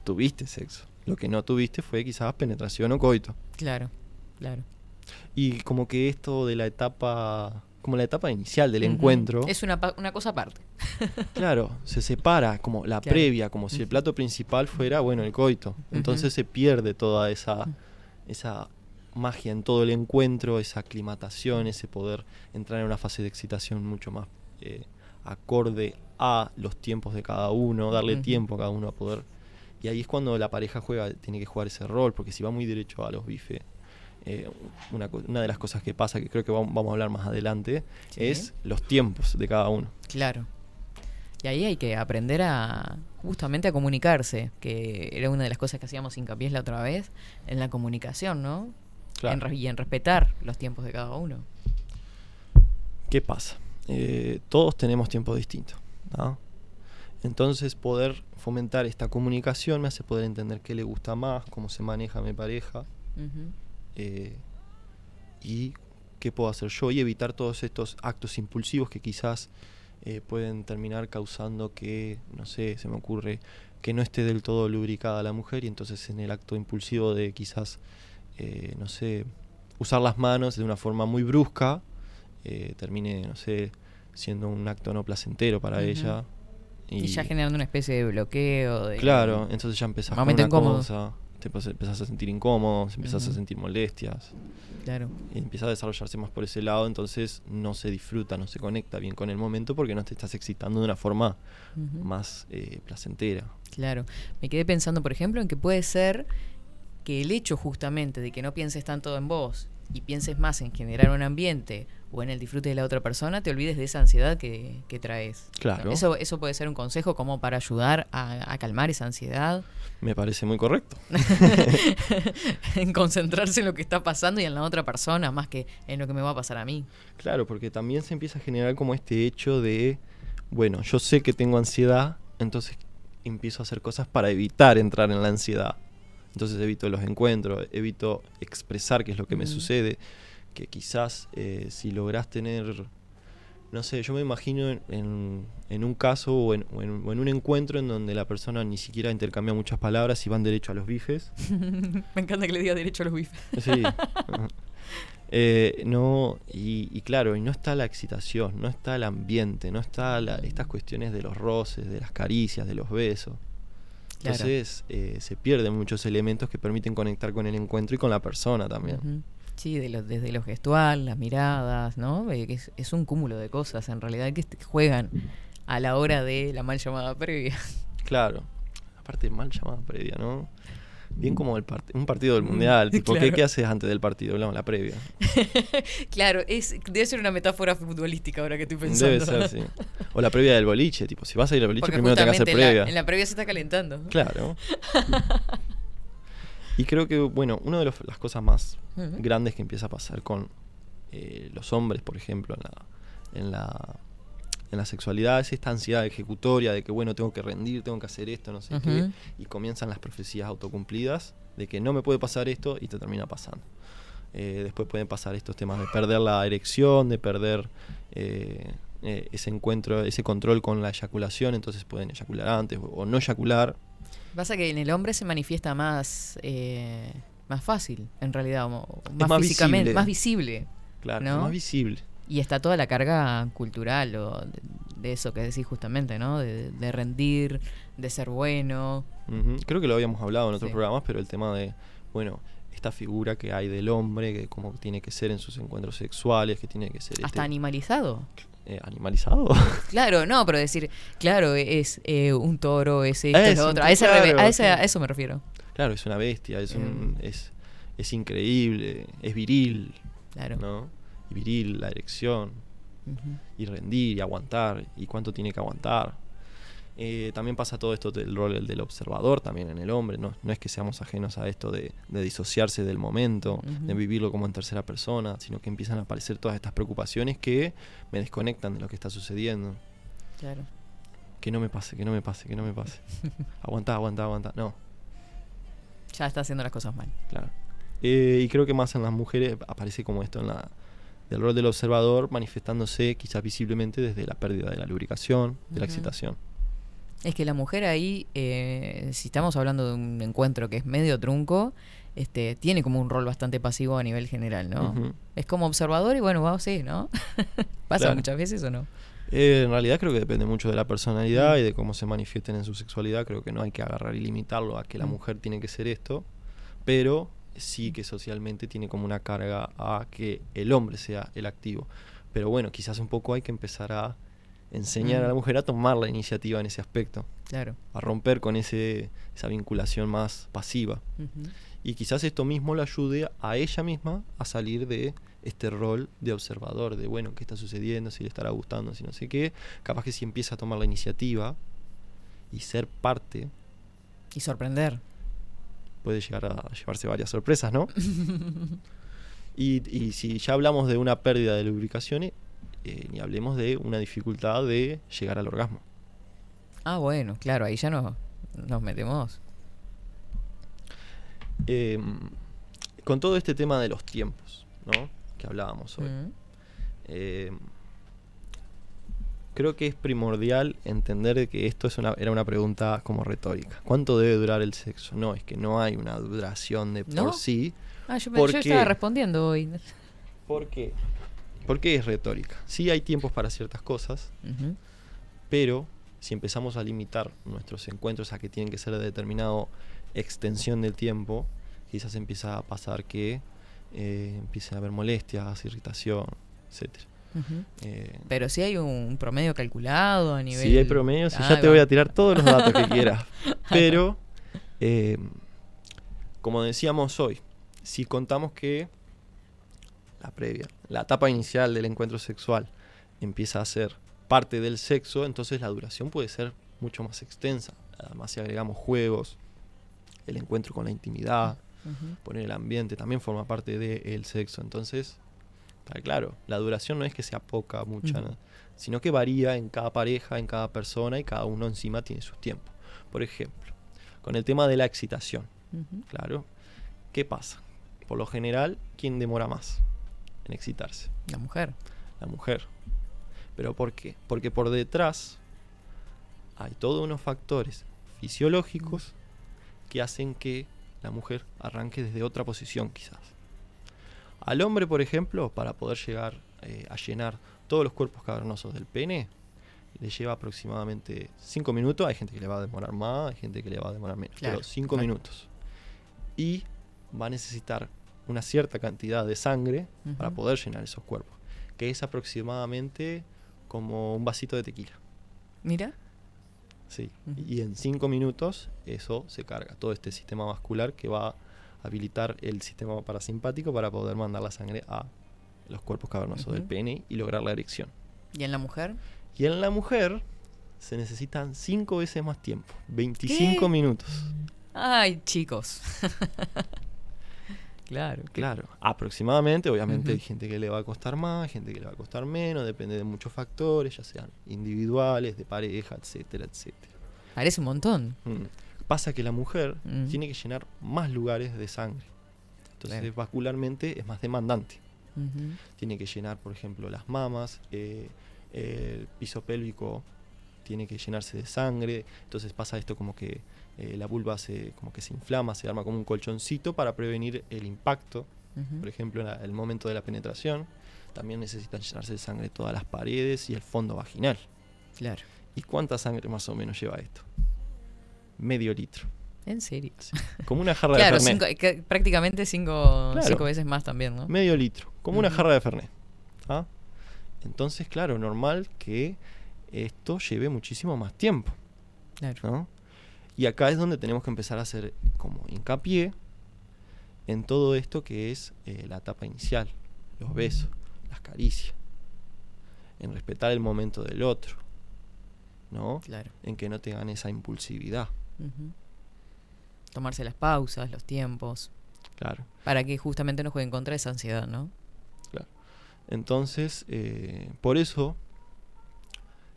Tuviste sexo. Lo que no tuviste fue quizás penetración o coito. Claro, claro. Y como que esto de la etapa, como la etapa inicial del encuentro, Es una, pa- una cosa aparte. (laughs) claro, se separa como la Claro. previa, como si el plato principal fuera, bueno, el coito. Entonces se pierde toda esa, esa magia en todo el encuentro, esa aclimatación, ese poder entrar en una fase de excitación mucho más eh, acorde a los tiempos de cada uno, darle tiempo a cada uno a poder. Y ahí es cuando la pareja juega, tiene que jugar ese rol, porque si va muy derecho a los bifes, eh, una, de las cosas que pasa, que creo que vam- vamos a hablar más adelante, Sí. es los tiempos de cada uno. Claro. Y ahí hay que aprender a justamente a comunicarse, que era una de las cosas que hacíamos hincapié la otra vez, en la comunicación, ¿no? Claro. En y en respetar los tiempos de cada uno. ¿Qué pasa? Eh, todos tenemos tiempos distintos. ¿no? Entonces poder fomentar esta comunicación me hace poder entender qué le gusta más, cómo se maneja mi pareja. Eh, y qué puedo hacer yo y evitar todos estos actos impulsivos que quizás eh, pueden terminar causando que, no sé, se me ocurre que no esté del todo lubricada la mujer y entonces en el acto impulsivo de quizás, eh, no sé, usar las manos de una forma muy brusca, eh, termine, no sé, siendo un acto no placentero para ella. Y, ya generando una especie de bloqueo. De Claro, entonces ya empezás con una incómodo. cosa, te empe- empezás a sentir incómodo, empezás a sentir molestias, Claro. y empieza a desarrollarse más por ese lado, entonces no se disfruta, no se conecta bien con el momento porque no te estás excitando de una forma más eh, placentera. Claro. Me quedé pensando, por ejemplo, en que puede ser que el hecho justamente de que no pienses tanto en vos y pienses más en generar un ambiente o en el disfrute de la otra persona, te olvides de esa ansiedad que, que traes. Claro. Eso, eso puede ser un consejo como para ayudar a, a calmar esa ansiedad, Me parece muy correcto. (laughs) en concentrarse en lo que está pasando y en la otra persona más que en lo que me va a pasar a mí. Claro, porque también se empieza a generar como este hecho de, bueno, yo sé que tengo ansiedad, entonces empiezo a hacer cosas para evitar entrar en la ansiedad. Entonces evito los encuentros, evito expresar qué es lo que me Ujú. sucede, que quizás eh, si lográs tener, no sé, yo me imagino en, en- en un caso o en, o o en un encuentro en donde la persona ni siquiera intercambia muchas palabras y van derecho a los bifes. (laughs) me encanta que le diga derecho a los bifes. Sí. (laughs) Eh, no, y, y claro, y no está la excitación, no está el ambiente, no está la- estas cuestiones de los roces, de las caricias, de los besos. Claro. Entonces eh, se pierden muchos elementos que permiten conectar con el encuentro y con la persona también. Sí, de lo- desde lo gestual, las miradas, ¿no? Eh, es, es un cúmulo de cosas en realidad que juegan a la hora de la mal llamada previa. Claro. Aparte, mal llamada previa, ¿no? Bien como el part- un partido del mundial. (laughs) Tipo, ¿qué, claro. qué haces antes del partido? No, la previa. (laughs) claro, es, debe ser una metáfora futbolística ahora que estoy pensando. Debe ser, sí. (laughs) O la previa del boliche. Tipo, si vas a ir al boliche, Porque primero tenés que hacer en la- previa. en la previa se está calentando. Claro. y creo que, bueno, una de los- las cosas más Ujú. grandes que empieza a pasar con eh, los hombres, por ejemplo, en la, en la en la sexualidad es esta ansiedad ejecutoria de que, bueno, tengo que rendir, tengo que hacer esto, no sé qué, y comienzan las profecías autocumplidas de que no me puede pasar esto y te termina pasando. Eh, después pueden pasar estos temas de perder la erección, de perder eh, eh, ese encuentro, ese control con la eyaculación, entonces pueden eyacular antes o, o no eyacular. Pasa que en el hombre se manifiesta más, más fácil, en realidad, o- o más, más físicamente, visible. más visible. Claro, ¿No? más visible. Y está toda la carga cultural o de, de eso que decís justamente, ¿no? De, de rendir, de ser bueno. Creo que lo habíamos hablado en otros Sí. programas, pero el tema de, bueno, esta figura que hay del hombre, que como tiene que ser en sus encuentros sexuales, que tiene que ser Hasta este, animalizado. eh, animalizado. (laughs) Claro, no, pero decir, claro, es eh, un toro, es esto, Es es lo otro. A, ese claro, a, ese- sí. a eso me refiero. claro, es una bestia, es, un, Eh. es, es increíble, es viril, Claro. ¿no? Y viril, la erección, y rendir, y aguantar, y cuánto tiene que aguantar. Eh, también pasa todo esto del rol del- observador también en el hombre, no, no es que seamos ajenos a esto de, de disociarse del momento, de vivirlo como en tercera persona, sino que empiezan a aparecer todas estas preocupaciones que me desconectan de lo que está sucediendo. Claro. Que no me pase, que no me pase, que no me pase. (laughs) aguantá, aguantá, aguantá. No, Ya está haciendo las cosas mal. claro. Eh, y creo que más en las mujeres aparece como esto en la del rol del observador manifestándose quizás visiblemente desde la pérdida de la lubricación, de la excitación. Es que la mujer ahí, eh, si estamos hablando de un encuentro que es medio trunco, este, tiene como un rol bastante pasivo a nivel general, ¿no? Es como observador y bueno, vamos, sí, ¿no? (laughs) ¿Pasa Claro. muchas veces o no? Eh, en realidad creo que depende mucho de la personalidad y de cómo se manifiesten en su sexualidad. Creo que no hay que agarrar y limitarlo a que la mujer tiene que ser esto, pero sí que socialmente tiene como una carga a que el hombre sea el activo. Pero bueno, quizás un poco hay que empezar a enseñar a la Mm. mujer a tomar la iniciativa en ese aspecto, Claro. a romper con ese, esa vinculación más pasiva. Y quizás esto mismo la ayude a ella misma a salir de este rol de observador, de bueno, qué está sucediendo, si le estará gustando, si no sé qué. Capaz que si empieza a tomar la iniciativa y ser parte, Y sorprender. Puede llegar a llevarse varias sorpresas, ¿no? (laughs) y, y si ya hablamos de una pérdida de lubricaciones, eh, ni hablemos de una dificultad de llegar al orgasmo. Ah, bueno, claro, ahí ya no, nos metemos. Eh, con todo este tema de los tiempos, ¿no? Que hablábamos hoy. Mm. Eh, creo que es primordial entender de que esto es una, era una pregunta como retórica. ¿Cuánto debe durar el sexo? No, es que no hay una duración de por ¿No? sí. Ah, yo, me- ¿Por yo qué? estaba respondiendo hoy. ¿Por qué? ¿Por qué es retórica? Sí hay tiempos para ciertas cosas, pero si empezamos a limitar nuestros encuentros a que tienen que ser de determinado extensión del tiempo, quizás empieza a pasar que eh, empiece a haber molestias, irritación, etcétera. Eh, Pero sí hay un promedio calculado a nivel... Si hay promedios, y Ah, ya te voy a tirar todos los datos que (laughs) quieras. Pero, eh, como decíamos hoy, si contamos que la previa, la etapa inicial del encuentro sexual empieza a ser parte del sexo, entonces la duración puede ser mucho más extensa. Además, si agregamos juegos, el encuentro con la intimidad, poner el ambiente, también forma parte del sexo. Entonces, está claro, la duración no es que sea poca, mucha. ¿no? sino que varía en cada pareja, en cada persona y cada uno encima tiene sus tiempos. Por ejemplo, con el tema de la excitación, claro, ¿qué pasa? Por lo general, ¿quién demora más en excitarse? La mujer. La mujer. ¿Pero por qué? Porque por detrás hay todos unos factores fisiológicos que hacen que la mujer arranque desde otra posición quizás. Al hombre, por ejemplo, para poder llegar eh, a llenar todos los cuerpos cavernosos del pene, le lleva aproximadamente 5 minutos. Hay gente que le va a demorar más, hay gente que le va a demorar menos, Claro, pero 5 exacto. minutos. Y va a necesitar una cierta cantidad de sangre para poder llenar esos cuerpos, que es aproximadamente como un vasito de tequila. Mira. Sí. Y en 5 minutos eso se carga, todo este sistema vascular que va habilitar el sistema parasimpático para poder mandar la sangre a los cuerpos cavernosos del pene y lograr la erección. ¿Y en la mujer? Y en la mujer se necesitan 5 veces más tiempo, 25 ¿Qué? minutos. Ay, chicos. (laughs) claro. Claro, aproximadamente, obviamente hay gente que le va a costar más, gente que le va a costar menos, depende de muchos factores, ya sean individuales, de pareja, etcétera, etcétera. Parece un montón. Mm. Pasa que la mujer Mm. tiene que llenar más lugares de sangre. Entonces, vascularmente es más demandante. Tiene que llenar, por ejemplo, las mamas, eh, el piso pélvico tiene que llenarse de sangre. Entonces pasa esto como que eh, la vulva se, como que se inflama, se arma como un colchoncito para prevenir el impacto. Por ejemplo, en la- el momento de la penetración, también necesitan llenarse de sangre todas las paredes y el fondo vaginal. Claro. ¿Y cuánta sangre más o menos lleva esto? Medio litro. En serio. Como una jarra Claro, de Fernet. cinco- prácticamente cinco, Claro. cinco veces más también, ¿no? Medio litro. Como una jarra de Fernet. ¿ah? Entonces, claro, normal que esto lleve muchísimo más tiempo. Claro. ¿no? Y acá es donde tenemos que empezar a hacer como hincapié en todo esto que es eh, la etapa inicial, los besos, las caricias, en respetar el momento del otro, ¿no? Claro. En que no te gane esa impulsividad, Tomarse las pausas, los tiempos, claro. para que justamente no jueguen contra esa ansiedad, ¿no? Entonces, eh, por eso,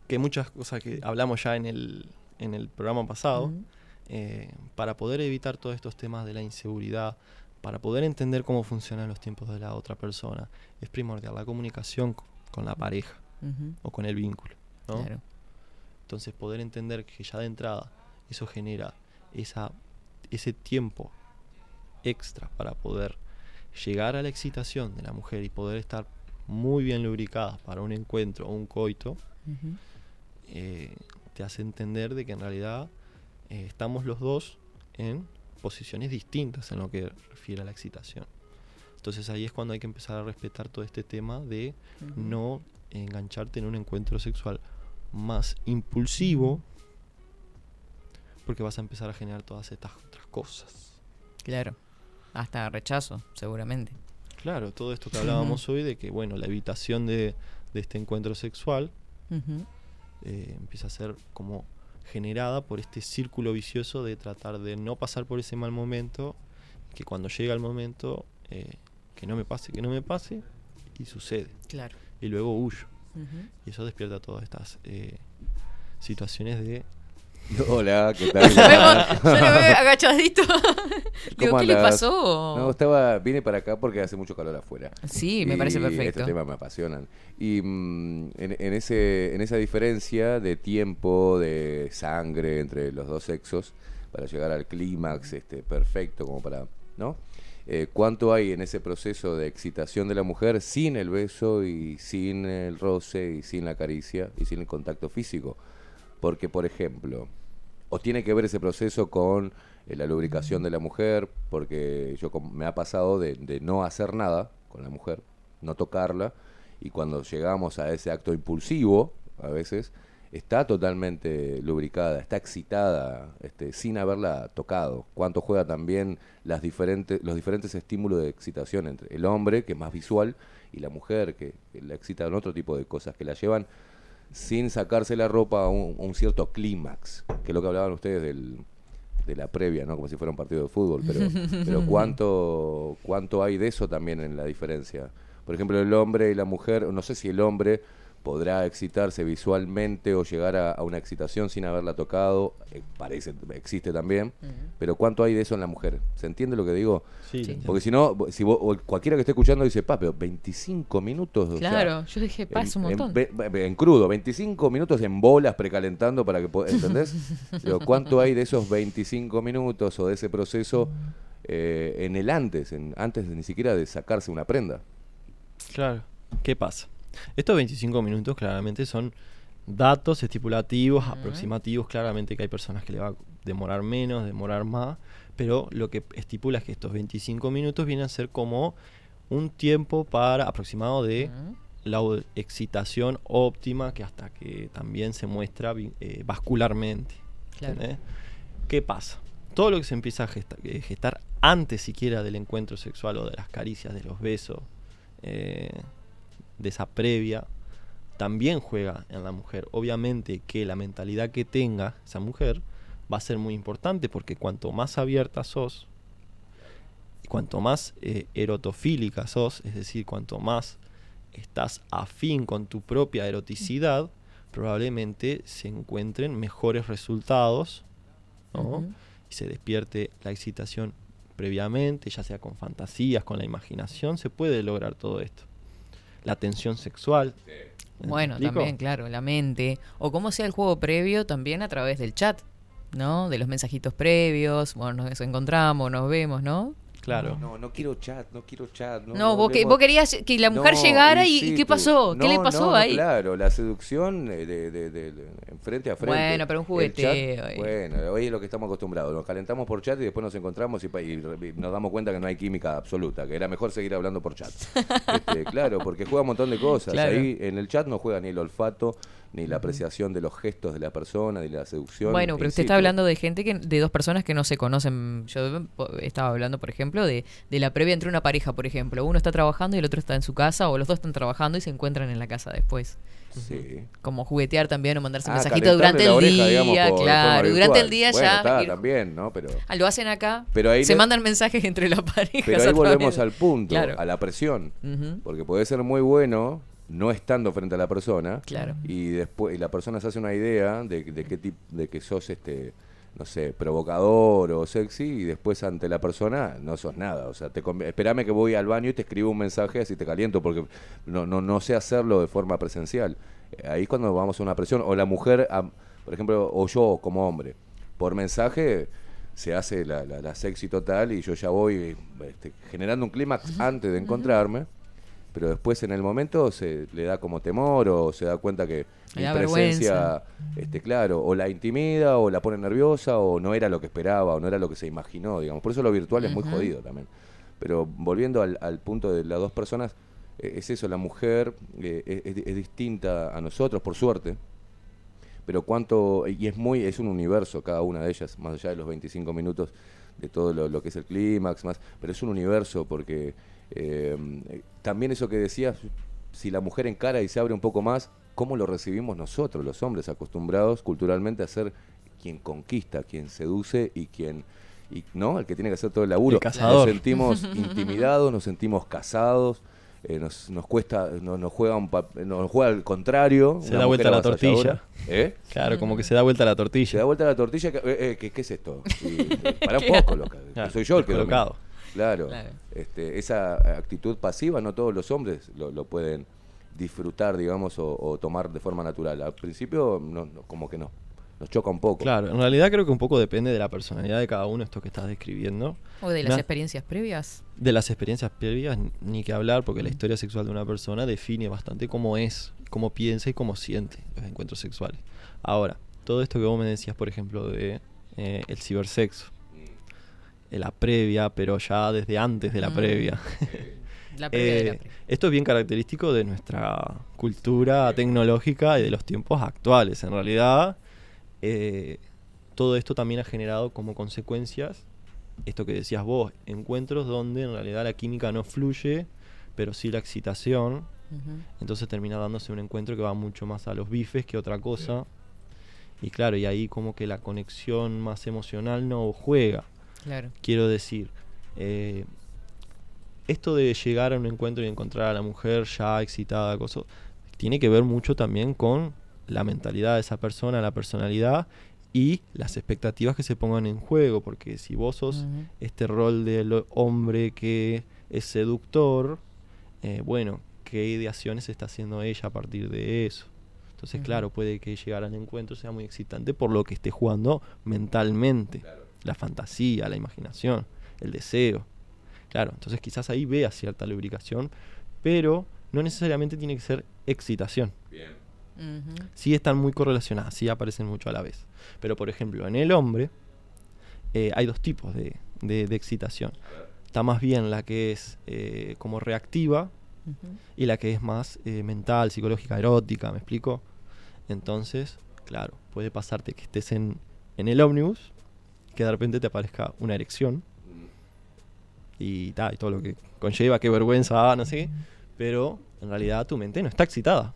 que muchas cosas que hablamos ya en el, en el programa pasado, eh, para poder evitar todos estos temas de la inseguridad, para poder entender cómo funcionan los tiempos de la otra persona, es primordial la comunicación co- con la pareja o con el vínculo. ¿no? Claro. Entonces poder entender que ya de entrada eso genera esa, ese tiempo extra para poder llegar a la excitación de la mujer y poder estar muy bien lubricadas para un encuentro o un coito, eh, te hace entender de que en realidad eh, estamos los dos en posiciones distintas en lo que refiere a la excitación. Entonces ahí es cuando hay que empezar a respetar todo este tema de no engancharte en un encuentro sexual más impulsivo porque vas a empezar a generar todas estas otras cosas. Claro. Hasta rechazo, seguramente. Claro, todo esto que hablábamos hoy de que, bueno, la evitación de, de este encuentro sexual eh, empieza a ser como generada por este círculo vicioso de tratar de no pasar por ese mal momento, que cuando llega el momento, eh, que no me pase, que no me pase, y sucede. Claro. Y luego huyo. Y eso despierta todas estas eh, situaciones de... (laughs) Hola, ¿qué (laughs) tal? Yo lo veo agachadito. (laughs) Digo, ¿Cómo ¿qué le pasó? No, estaba, vine para acá porque hace mucho calor afuera. Sí, me parece Y perfecto. Estos temas me apasionan. Y mm, en, en ese, en esa diferencia de tiempo, de sangre entre los dos sexos, para llegar al clímax este, perfecto, como para. ¿No? Eh, ¿Cuánto hay en ese proceso de excitación de la mujer sin el beso y sin el roce y sin la caricia y sin el contacto físico? Porque, por ejemplo, o tiene que ver ese proceso con eh, la lubricación de la mujer, porque yo me ha pasado de, de no hacer nada con la mujer, no tocarla, y cuando llegamos a ese acto impulsivo, a veces, está totalmente lubricada, está excitada, este, sin haberla tocado. Cuánto juega también las diferentes, los diferentes estímulos de excitación entre el hombre, que es más visual, y la mujer, que, que la excita en otro tipo de cosas, que la llevan sin sacarse la ropa a un, a un cierto clímax, que es lo que hablaban ustedes del, de la previa, ¿no? Como si fuera un partido de fútbol, pero, (laughs) pero ¿cuánto, ¿cuánto hay de eso también en la diferencia? Por ejemplo, el hombre y la mujer, no sé si el hombre podrá excitarse visualmente o llegar a, a una excitación sin haberla tocado, eh, parece, existe también, pero ¿cuánto hay de eso en la mujer? ¿Se entiende lo que digo? Sí, Sí. Porque si no, si vos- o cualquiera que esté escuchando dice, pa, pero 25 minutos. o sea, Claro, yo dije, pasa un montón. en crudo, 25 minutos en bolas precalentando para que pueda, ¿entendés? (laughs) Pero ¿cuánto hay de esos 25 minutos o de ese proceso eh, en el antes, en, antes de ni siquiera de sacarse una prenda? Claro. ¿Qué pasa? Estos 25 minutos claramente son datos estipulativos, aproximativos. Claramente que hay personas que le va a demorar menos, demorar más. Pero lo que estipula es que estos 25 minutos vienen a ser como un tiempo para aproximado de la excitación óptima que hasta que también se muestra eh, vascularmente. ¿Qué pasa? Todo lo que se empieza a gesta- eh, gestar, antes siquiera del encuentro sexual o de las caricias, de los besos, eh, de esa previa, también juega en la mujer. Obviamente que la mentalidad que tenga esa mujer va a ser muy importante porque cuanto más abierta sos, y cuanto más eh, erotofílica sos, es decir, cuanto más estás afín con tu propia eroticidad, probablemente se encuentren mejores resultados, ¿no? Y se despierte la excitación previamente, ya sea con fantasías, con la imaginación, se puede lograr todo esto. La tensión sexual. ¿me Bueno, también, claro, la mente. O como sea el juego previo también a través del chat, ¿no? De los mensajitos previos, bueno, nos encontramos, nos vemos, ¿no? Claro. No, no quiero chat, no quiero chat. No, No, vos, que, vos querías que la mujer No, llegara y, ¿y qué pasó? ¿Qué le pasó ahí? Claro, la seducción eh, de, de, de- de- en frente a frente. Bueno, pero un jugueteo chat, bueno, hoy es lo que estamos acostumbrados. Nos calentamos por chat y después nos encontramos y, pa- y nos damos cuenta que no hay química absoluta, que era mejor seguir hablando por chat. (laughs) Este, claro, porque juega un montón de cosas. Claro. Ahí en el chat no juega ni el olfato, ni la apreciación de los gestos de la persona, ni la seducción. Bueno, pero usted está hablando de gente que de dos personas que no se conocen. Yo estaba hablando, por ejemplo, de, de la previa entre una pareja, por ejemplo. Uno está trabajando y el otro está en su casa, o los dos están trabajando y se encuentran en la casa después. Sí. Como juguetear también o mandarse Ah, mensajito durante el oreja, día, digamos, por- claro. Durante el día Bueno, ya. está, ir- también, ¿no? Pero, Ah, lo hacen acá. Pero ahí se le- mandan mensajes entre las parejas. pero (laughs) ahí volvemos al punto, Claro. a la presión. Porque puede ser muy bueno no estando frente a la persona. Claro. Y después y la persona se hace una idea de, de qué tipo de que sos este no sé, provocador o sexy y después ante la persona no sos nada, o sea, te espérame que voy al baño y te escribo un mensaje así te caliento porque no no no sé hacerlo de forma presencial. Eh, Ahí es cuando vamos a una presión o la mujer, por ejemplo, o yo como hombre, por mensaje se hace la, la- la sexy total y yo ya voy este, generando un clímax antes de encontrarme pero después en el momento se le da como temor o se da cuenta que mi presencia, vergüenza. este, claro, o la intimida o la pone nerviosa o no era lo que esperaba o no era lo que se imaginó, digamos. Por eso lo virtual es muy jodido también. Pero volviendo al, al punto de las dos personas, eh, es eso, la mujer eh, es, es- es distinta a nosotros, por suerte, pero cuánto, y es muy, es un universo cada una de ellas, más allá de los 25 minutos de todo lo, lo que es el clímax, más, pero es un universo porque eh, eh, también eso que decías, si la mujer encara y se abre un poco más, ¿cómo lo recibimos nosotros, los hombres, acostumbrados culturalmente a ser quien conquista, quien seduce y quien, y, ¿no? El que tiene que hacer todo el laburo. El cazador. Nos sentimos (laughs) intimidados, nos sentimos casados. eh, nos, nos cuesta, no- nos juega un nos juega al contrario. Se da vuelta la tortilla. ¿Eh? Claro, como que se da vuelta la Se tortilla. da vuelta la tortilla, que- eh, eh, ¿qué, qué es esto? (laughs) Y, para un poco, loca. Claro, soy yo el que domina. Claro. Claro. Este, esa actitud pasiva no todos los hombres lo, lo pueden disfrutar, digamos, o, o tomar de forma natural. Al principio, no, no, como que no. Nos choca un poco. Claro, en realidad creo que un poco depende de la personalidad de cada uno, esto que estás describiendo. O de las Na- experiencias previas. De las experiencias previas, ni que hablar, porque la historia sexual de una persona define bastante cómo es, cómo piensa y cómo siente los encuentros sexuales. Ahora, todo esto que vos me decías, por ejemplo, de eh, el cibersexo, la previa, pero ya desde antes de la Mm. previa. (laughs) La previa de la Eh, previa. esto es bien característico de nuestra cultura tecnológica y de los tiempos actuales. En realidad, eh, todo esto también ha generado como consecuencias, esto que decías vos, encuentros donde en realidad la química no fluye, pero sí la excitación. Entonces termina dándose un encuentro que va mucho más a los bifes que otra cosa. Y claro, y ahí como que la conexión más emocional no juega. Claro. Quiero decir, eh, esto de llegar a un encuentro y encontrar a la mujer ya excitada, cosa, tiene que ver mucho también con la mentalidad de esa persona, la personalidad y las expectativas que se pongan en juego, porque si vos sos este rol del hombre que es seductor, eh, bueno, ¿qué ideaciones está haciendo ella a partir de eso? Entonces, claro, puede que llegar al encuentro sea muy excitante por lo que esté jugando mentalmente. La fantasía, la imaginación, el deseo. Claro, entonces quizás ahí vea cierta lubricación, pero no necesariamente tiene que ser excitación. Ujú. Sí están muy correlacionadas, sí aparecen mucho a la vez. Pero por ejemplo, en el hombre eh, hay dos tipos de, de- de excitación. Está más bien la que es eh, como reactiva y la que es más eh, mental, psicológica, erótica, ¿me explico? Entonces, claro, puede pasarte que estés en, en el ómnibus, que de repente te aparezca una erección y, ta, y todo lo que conlleva, qué vergüenza, ah, no sé pero en realidad tu mente no está excitada.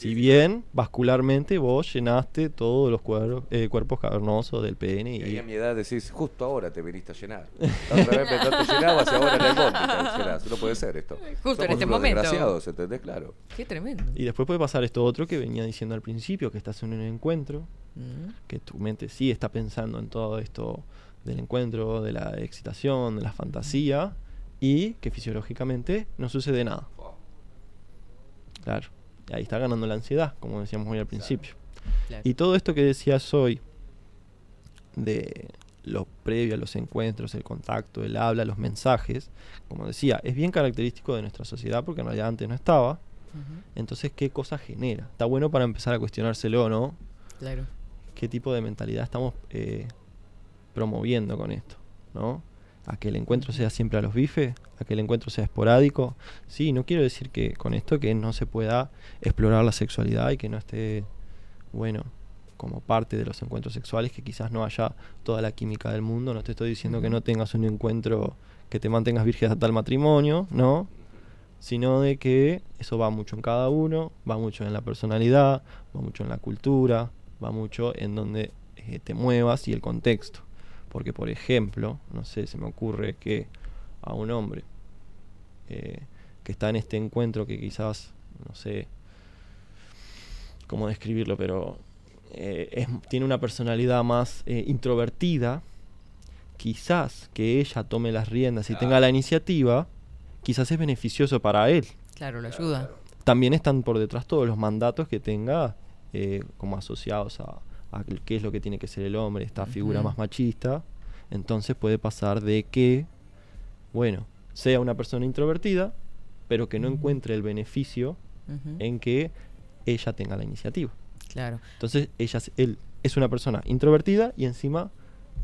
Si bien vascularmente vos llenaste todos los cuer- eh, cuerpos cavernosos del pene Y a mi edad decís, justo ahora te viniste a llenar. (laughs) La otra vez no te llenabas y ahora en el bondi te llenás. No puede (laughs) ser esto. Justo en este unos momento. desgraciados, ¿entendés? Claro. Qué tremendo. y después puede pasar esto otro que venía diciendo al principio, que estás en un encuentro, Mm. que tu mente sí está pensando en todo esto del encuentro, de la excitación, de la fantasía, y que fisiológicamente no sucede nada. Claro, ahí está ganando la ansiedad, como decíamos hoy al principio. Claro. Y todo esto que decías hoy de lo previo a los encuentros, el contacto, el habla, los mensajes, como decía, es bien característico de nuestra sociedad porque en realidad antes no estaba. Entonces, ¿qué cosa genera? Está bueno para empezar a cuestionárselo, ¿no? Claro. ¿Qué tipo de mentalidad estamos eh, promoviendo con esto? ¿No? A que el encuentro sea siempre a los bifes, a que el encuentro sea esporádico. Sí, no quiero decir que con esto que no se pueda explorar la sexualidad y que no esté, bueno, como parte de los encuentros sexuales, que quizás no haya toda la química del mundo. No te estoy diciendo que no tengas un encuentro que te mantengas virgen hasta el matrimonio, ¿no? Sino de que eso va mucho en cada uno, va mucho en la personalidad, va mucho en la cultura, va mucho en donde eh, te muevas y el contexto. Porque, por ejemplo, no sé, se me ocurre que a un hombre eh, que está en este encuentro que quizás, no sé cómo describirlo, pero eh, es- tiene una personalidad más eh, introvertida, quizás que ella tome las riendas y tenga la iniciativa, quizás es beneficioso para él. Claro, lo ayuda. También están por detrás todos los mandatos que tenga eh, como asociados a, a qué es lo que tiene que ser el hombre, esta figura más machista. Entonces puede pasar de que, bueno, sea una persona introvertida, pero que no encuentre el beneficio en que ella tenga la iniciativa. Claro. Entonces, ella, él es una persona introvertida y encima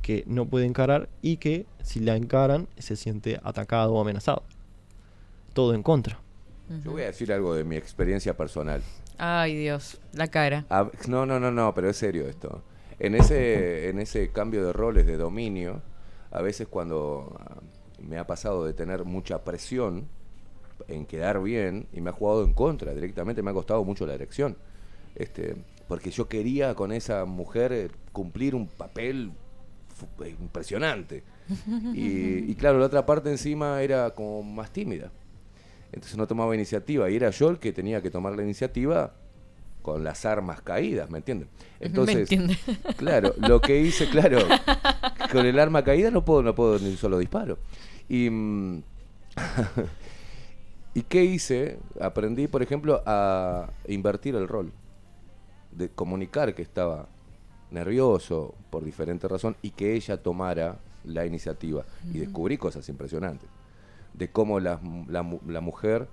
que no puede encarar y que si la encaran se siente atacado o amenazado. Todo en contra. Yo voy a decir algo de mi experiencia personal. Ay, Dios, la cara. A- no, no, no, no, pero es serio esto. En ese, en ese cambio de roles de dominio, a veces cuando ah, me ha pasado de tener mucha presión en quedar bien y me ha jugado en contra directamente, me ha costado mucho la elección. Este, porque yo quería con esa mujer eh, cumplir un papel eh, impresionante. (laughs) Y, y claro, la otra parte encima era como más tímida. Entonces no tomaba iniciativa y era yo el que tenía que tomar la iniciativa con las armas caídas, ¿me entienden? (laughs) Entonces, ¿Me entiende? claro, lo que hice, claro, con el arma caída no puedo, no puedo ni un solo disparo. Y, mm, (laughs) ¿Y qué hice? Aprendí, por ejemplo, a invertir el rol, de comunicar que estaba nervioso por diferente razón y que ella tomara la iniciativa. Y descubrí cosas impresionantes, de cómo la, la la mujer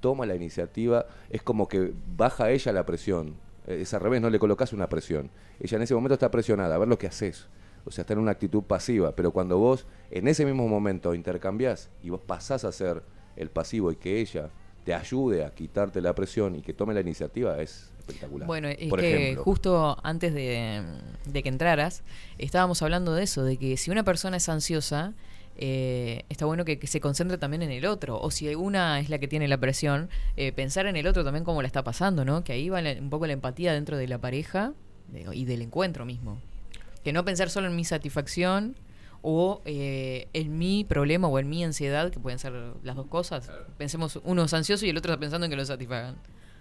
toma la iniciativa, es como que baja ella la presión. Eh, Es al revés, no le colocas una presión. Ella en ese momento está presionada, a ver lo que haces. O sea, está en una actitud pasiva. Pero cuando vos en ese mismo momento intercambiás y vos pasás a ser el pasivo y que ella te ayude a quitarte la presión y que tome la iniciativa, es espectacular. Bueno, es Por que ejemplo. justo antes de, de que entraras, estábamos hablando de eso, de que si una persona es ansiosa, eh, está bueno que, que se concentre también en el otro. O si una es la que tiene la presión, eh, pensar en el otro también cómo la está pasando, ¿no? Que ahí va la- un poco la empatía dentro de la pareja de- y del encuentro mismo. Que no pensar solo en mi satisfacción o eh, en mi problema o en mi ansiedad, que pueden ser las dos cosas. Pensemos, uno es ansioso y el otro está pensando en que lo satisfagan.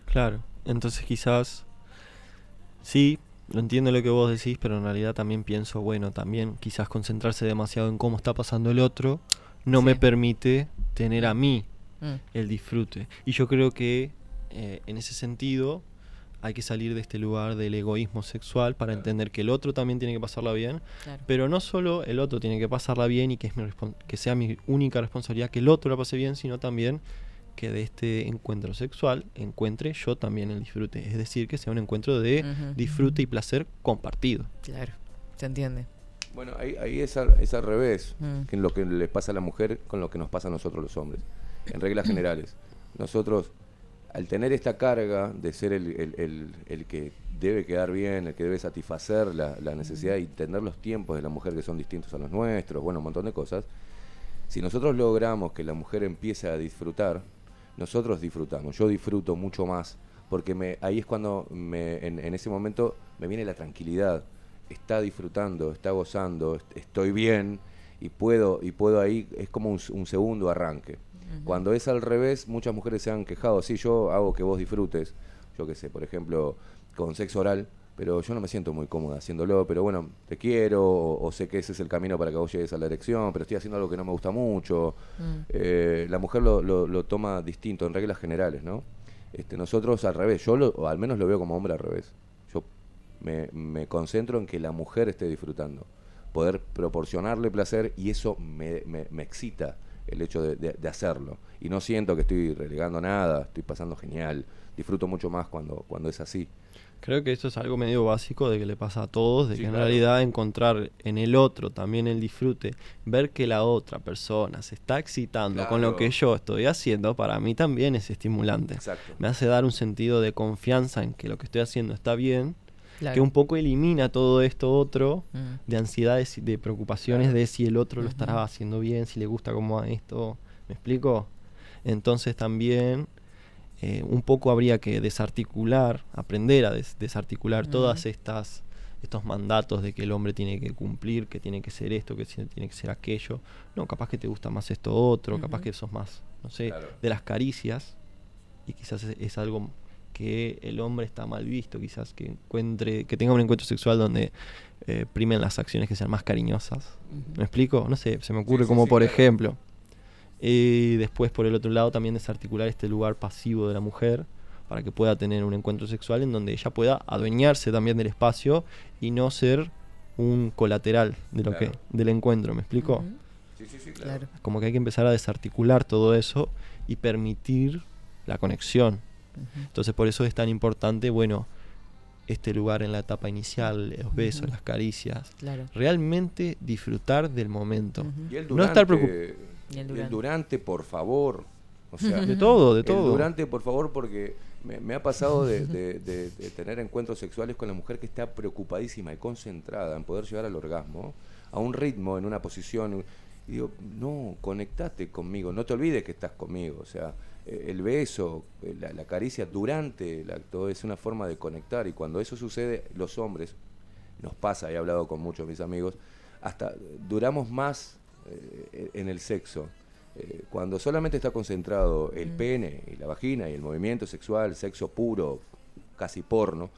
Claro, entonces quizás sí, entiendo lo que vos decís, pero en realidad también pienso, bueno, también quizás concentrarse demasiado en cómo está pasando el otro no me permite tener a mí Mm. el disfrute. Y yo creo que eh, en ese sentido hay que salir de este lugar del egoísmo sexual para entender que el otro también tiene que pasarla bien, Claro. pero no solo el otro tiene que pasarla bien y que, es mi que sea mi única responsabilidad que el otro la pase bien, sino también que de este encuentro sexual encuentre yo también el disfrute. Es decir, que sea un encuentro de disfrute y placer compartido. Claro, se entiende. Bueno, ahí, ahí es, al, es al revés, Mm. que lo que le pasa a la mujer con lo que nos pasa a nosotros los hombres, en reglas (clears throat) generales. Nosotros, al tener esta carga de ser el, el- el- el que debe quedar bien, el que debe satisfacer la, la necesidad y tener los tiempos de la mujer que son distintos a los nuestros, bueno, un montón de cosas, si nosotros logramos que la mujer empiece a disfrutar, nosotros disfrutamos, yo disfruto mucho más, porque me, ahí es cuando me, en, en ese momento me viene la tranquilidad, está disfrutando, está gozando, est- estoy bien y puedo, y puedo ahí, es como un segundo arranque. Cuando es al revés, muchas mujeres se han quejado, sí, yo hago que vos disfrutes, yo qué sé, por ejemplo, con sexo oral, pero yo no me siento muy cómoda haciéndolo, pero bueno, te quiero, o, o sé que ese es el camino para que vos llegues a la erección, pero estoy haciendo algo que no me gusta mucho. Mm. Eh, la mujer lo, lo- lo toma distinto, en reglas generales, ¿no? Este, nosotros al revés, yo lo, o al menos lo veo como hombre al revés. Yo me, me concentro en que la mujer esté disfrutando. poder proporcionarle placer y eso me, me- me excita el hecho de, de- de hacerlo. Y no siento que estoy relegando nada, estoy pasando genial, disfruto mucho más cuando, cuando es así. Creo que esto es algo medio básico de que le pasa a todos, de Sí, que en claro. realidad encontrar en el otro también el disfrute, ver que la otra persona se está excitando con lo que yo estoy haciendo, para mí también es estimulante. Exacto. Me hace dar un sentido de confianza en que lo que estoy haciendo está bien, Claro. que un poco elimina todo esto otro Mm. de ansiedades y de preocupaciones Claro. de si el otro lo estará haciendo bien, si le gusta cómo va esto. ¿Me explico? Entonces también eh, un poco habría que desarticular, aprender a des- desarticular todas estas estos mandatos de que el hombre tiene que cumplir, que tiene que ser esto, que tiene que ser aquello. No, capaz que te gusta más esto otro, capaz que sos más, no sé, Claro. de las caricias. Y quizás es, es algo que el hombre está mal visto, quizás que encuentre, que tenga un encuentro sexual donde eh, primen las acciones que sean más cariñosas. ¿Me explico? No sé, se me ocurre sí, como sí, por claro. ejemplo. Y después por el otro lado también desarticular este lugar pasivo de la mujer para que pueda tener un encuentro sexual en donde ella pueda adueñarse también del espacio y no ser un colateral de lo Claro. que del encuentro, ¿me explico? Sí, sí, sí, Claro. Como que hay que empezar a desarticular todo eso y permitir la conexión. Entonces por eso es tan importante, bueno, este lugar en la etapa inicial, los besos, las caricias, Claro. realmente disfrutar del momento. Y el No estar durante, Y el durante. el durante, por favor. O sea, De todo, de El todo. durante, por favor, porque me, me ha pasado de, de- de- de tener encuentros sexuales con la mujer que está preocupadísima y concentrada en poder llegar al orgasmo, a un ritmo, en una posición. Y digo, no, conectate conmigo, no te olvides que estás conmigo. O sea, eh, el beso, eh, la, la caricia durante el acto es una forma de conectar. Y cuando eso sucede, los hombres, nos pasa, he hablado con muchos de mis amigos, hasta duramos más eh, en el sexo. Eh, cuando solamente está concentrado el Mm. pene y la vagina y el movimiento sexual, sexo puro, casi porno,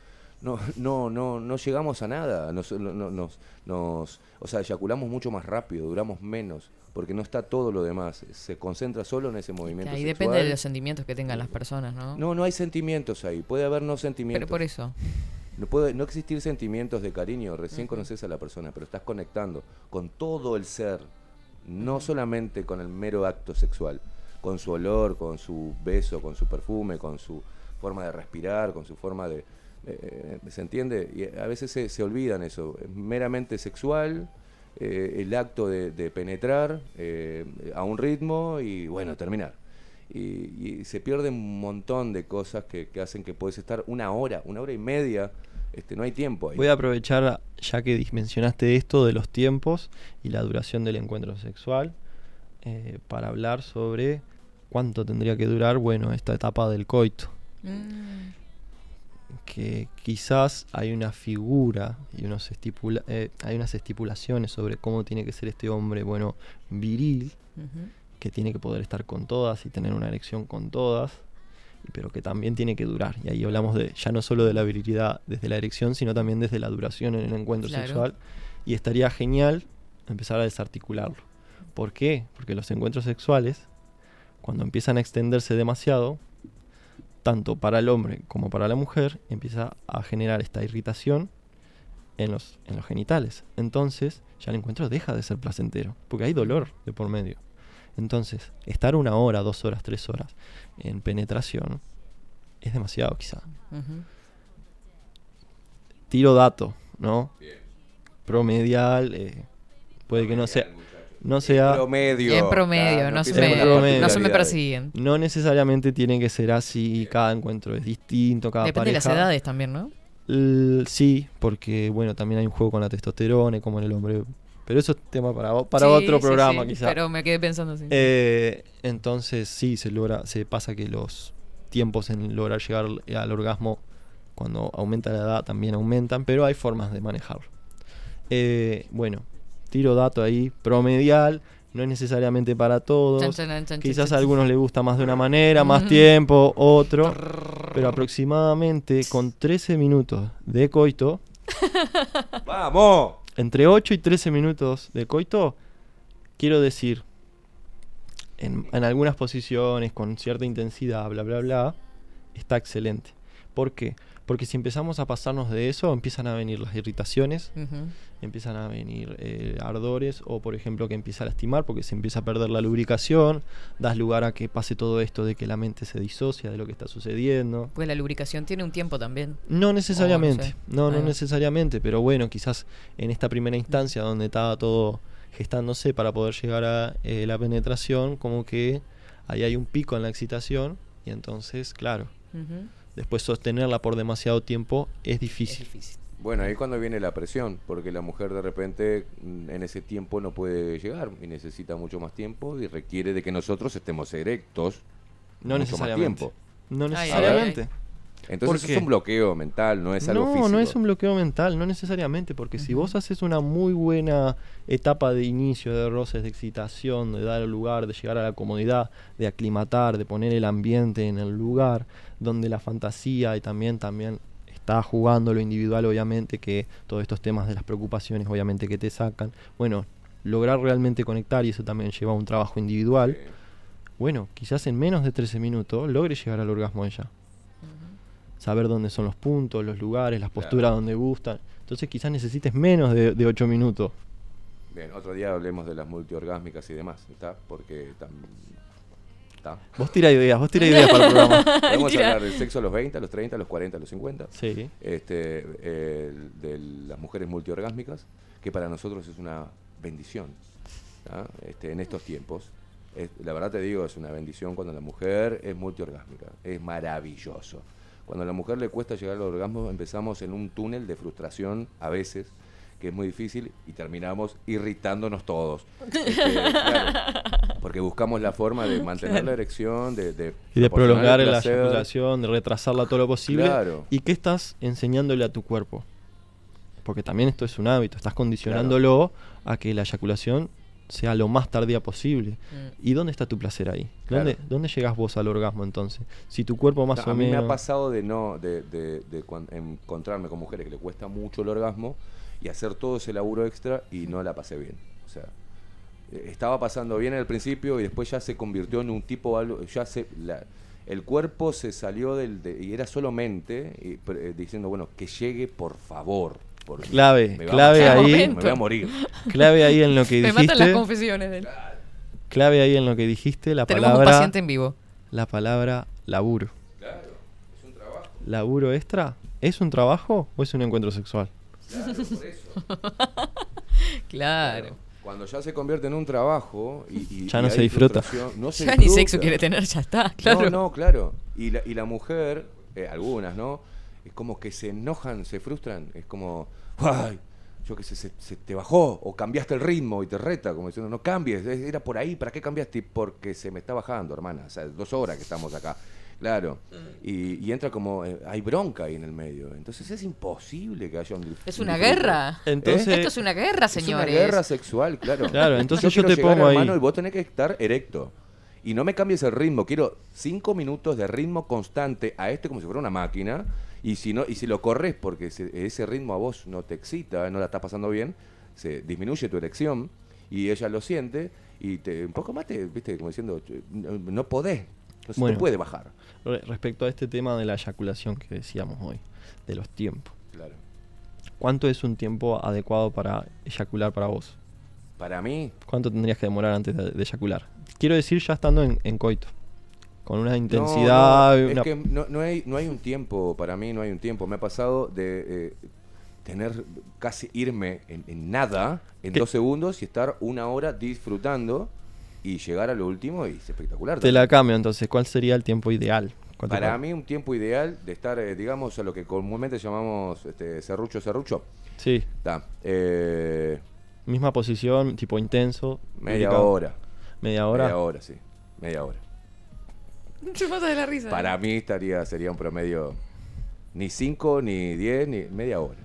no, no, no, no llegamos a nada. Nos, no- no- nos, nos, o sea, eyaculamos mucho más rápido, duramos menos, porque no está todo lo demás. Se concentra solo en ese movimiento Ahí sexual. depende de los sentimientos que tengan las personas, ¿no? No, no hay sentimientos ahí. Puede haber no sentimientos. Pero por eso. No puede no existir sentimientos de cariño, recién conoces a la persona, pero estás conectando con todo el ser, no solamente con el mero acto sexual, con su olor, con su beso, con su perfume, con su forma de respirar, con su forma de... eh, ¿Se entiende? Y a veces se, se olvidan eso, es meramente sexual, eh, el acto de, de penetrar eh, a un ritmo y bueno, terminar. Y, y se pierde un montón de cosas que, que hacen que puedes estar una hora, una hora y media, este, no hay tiempo ahí. Voy a aprovechar, ya que mencionaste esto de los tiempos y la duración del encuentro sexual, eh, para hablar sobre cuánto tendría que durar, bueno, esta etapa del coito. Mm, Que quizás hay una figura y unos estipula eh, hay unas estipulaciones sobre cómo tiene que ser este hombre, bueno, viril, que tiene que poder estar con todas y tener una erección con todas, pero que también tiene que durar. Y ahí hablamos de ya no solo de la virilidad desde la erección, sino también desde la duración en el encuentro Claro. sexual. Y estaría genial empezar a desarticularlo. ¿Por qué? Porque los encuentros sexuales, cuando empiezan a extenderse demasiado, tanto para el hombre como para la mujer, empieza a generar esta irritación en los, en los genitales. Entonces, ya el encuentro deja de ser placentero, porque hay dolor de por medio. Entonces, estar una hora, dos horas, tres horas en penetración es demasiado quizá. Tiro dato, ¿no? Promedial, eh, puede que no sea, no sea, promedio. En promedio, claro, no, se me, promedio. no se me persiguen. no necesariamente tiene que ser así, cada encuentro es distinto, cada Depende de las pareja. edades también, ¿no? L- sí, porque bueno, también hay un juego con la testosterona y como en el hombre. Pero eso es tema para, o- para Sí, otro sí, programa, sí, quizá. Pero me quedé pensando así. Eh, entonces sí, se logra, se pasa que los tiempos en lograr llegar al- orgasmo cuando aumenta la edad también aumentan, pero hay formas de manejarlo. Eh, bueno, tiro dato ahí, promedial, no es necesariamente para todos. Chan, chan, chan, chan, Quizás chan, a algunos les gusta más de una manera, (laughs) más tiempo, otro. Pero aproximadamente con 13 minutos de coito, (laughs) ¡Vamos! Entre 8 y 13 minutos de coito, quiero decir, en, algunas posiciones, con cierta intensidad, bla, bla, bla, está excelente. ¿Por qué? Porque si empezamos a pasarnos de eso, empiezan a venir las irritaciones, empiezan a venir eh, ardores o por ejemplo que empieza a lastimar porque se empieza a perder la lubricación, das lugar a que pase todo esto de que la mente se disocia de lo que está sucediendo. Pues la lubricación tiene un tiempo también. No necesariamente, sé. no, no necesariamente, pero bueno, quizás en esta primera instancia donde estaba todo gestándose para poder llegar a eh, la penetración, como que ahí hay un pico en la excitación y entonces, claro. Después sostenerla por demasiado tiempo es difícil. Bueno, ahí cuando viene la presión, porque la mujer de repente mm, en ese tiempo no puede llegar y necesita mucho más tiempo y requiere de que nosotros estemos erectos No mucho más necesariamente. tiempo. No Ay, necesariamente. Entonces ¿Por es un bloqueo mental, no es algo no, físico. no es un bloqueo mental, no necesariamente, porque si vos haces una muy buena etapa de inicio, de roces, de excitación, de dar el lugar, de llegar a la comodidad, de aclimatar, de poner el ambiente en el lugar, donde la fantasía y también, también está jugando lo individual, obviamente, que todos estos temas de las preocupaciones, obviamente, que te sacan. Bueno, lograr realmente conectar, y eso también lleva a un trabajo individual. Bueno, quizás en menos de 13 minutos logre llegar al orgasmo ella. Saber dónde son los puntos, los lugares, las posturas donde gustan. Entonces quizás necesites menos de, de 8 minutos. Bien, otro día hablemos de las multiorgásmicas y demás, ¿está? Porque tam- ¿está? Vos tira ideas, vos tira ideas para el programa. (laughs) Podemos hablar del sexo a los 20, a los 30, a los 40, a los 50. Sí. Este, eh, de las mujeres multiorgásmicas, que para nosotros es una bendición ¿tá? este, en estos tiempos. Es- la verdad te digo, es una bendición cuando la mujer es multiorgásmica. Es maravilloso. Cuando a la mujer le cuesta llegar al orgasmo, empezamos en un túnel de frustración a veces, que es muy difícil, y terminamos irritándonos todos. (laughs) Este, claro, porque buscamos la forma de mantener la erección, de, de Y de prolongar la eyaculación, de retrasarla todo lo posible. Claro. ¿Y qué estás enseñándole a tu cuerpo? Porque también esto es un hábito, estás condicionándolo a que la eyaculación sea lo más tardía posible. Mm. ¿Y dónde está tu placer ahí? Claro. ¿Dónde, ¿Dónde llegas vos al orgasmo entonces? Si tu cuerpo más No, o a mí menos... me ha pasado de no de, de- de encontrarme con mujeres que le cuesta mucho el orgasmo y hacer todo ese laburo extra y no la pasé bien. O sea, eh, estaba pasando bien al principio y después ya se convirtió en un tipo algo, ya se la- el cuerpo se salió del de- y era solo mente y, eh, diciendo bueno que llegue por favor. Porque Clave, a clave matar, ahí. (laughs) Me voy a morir. Clave ahí en lo que (laughs) Me matan las dijiste. confesiones de él. Clave ahí en lo que dijiste, la Tenemos un palabra... paciente en vivo. La palabra laburo. Claro, es un trabajo. ¿Laburo extra? ¿Es un trabajo o es un encuentro sexual? Claro, por eso. (laughs) Claro. Cuando ya se convierte en un trabajo y, y- Ya y no hay se disfruta. no se Ya ni disfruta. sexo quiere tener, ya está, claro. No, no, claro. Y la, y la mujer, eh, algunas, ¿no? Es como que se enojan, se frustran. Es como, ¡ay! Yo qué sé, se, se te bajó o cambiaste el ritmo y te reta, como diciendo, no cambies, es- era por ahí, ¿para qué cambiaste? Porque se me está bajando, hermana. O sea, dos horas que estamos acá. Claro. Y, y entra como, eh, hay bronca ahí en el medio. Entonces es imposible que haya un Es un una guerra. Entonces- Esto es una guerra, Es una señores. guerra sexual, claro. Claro, entonces yo te pongo ahí. y vos tenés que estar erecto. Y no me cambies el ritmo. Quiero cinco minutos de ritmo constante a este como si fuera una máquina. Y si no y si lo corres porque ese, ese ritmo a vos no te excita, no la estás pasando bien, se disminuye tu erección y ella lo siente y te, un poco más te, viste, como diciendo, no, no podés, no se Bueno. te puede bajar. Re- respecto a este tema de la eyaculación que decíamos hoy, de los tiempos. Claro. ¿Cuánto es un tiempo adecuado para eyacular para vos? Para mí, ¿Cuánto tendrías que demorar antes de, de eyacular? Quiero decir ya estando en, en coito. Con una intensidad... No, no, una- Es que no, no hay, no hay un tiempo, para mí no hay un tiempo. Me ha pasado de eh, tener casi irme en, en nada en ¿Qué? dos segundos y estar una hora disfrutando y llegar a lo último y es espectacular. Te la cambio entonces. ¿Cuál sería el tiempo ideal? ¿Cuánto Para pa- mí un tiempo ideal de estar, eh, digamos, a lo que comúnmente llamamos este, serrucho, serrucho. Sí, Está, eh, misma posición, tipo intenso. media dedicado. hora. Media hora. Media hora, sí. Media hora. (laughs) Se de la risa. Para mí estaría, sería un promedio ni 5, ni 10, ni media hora.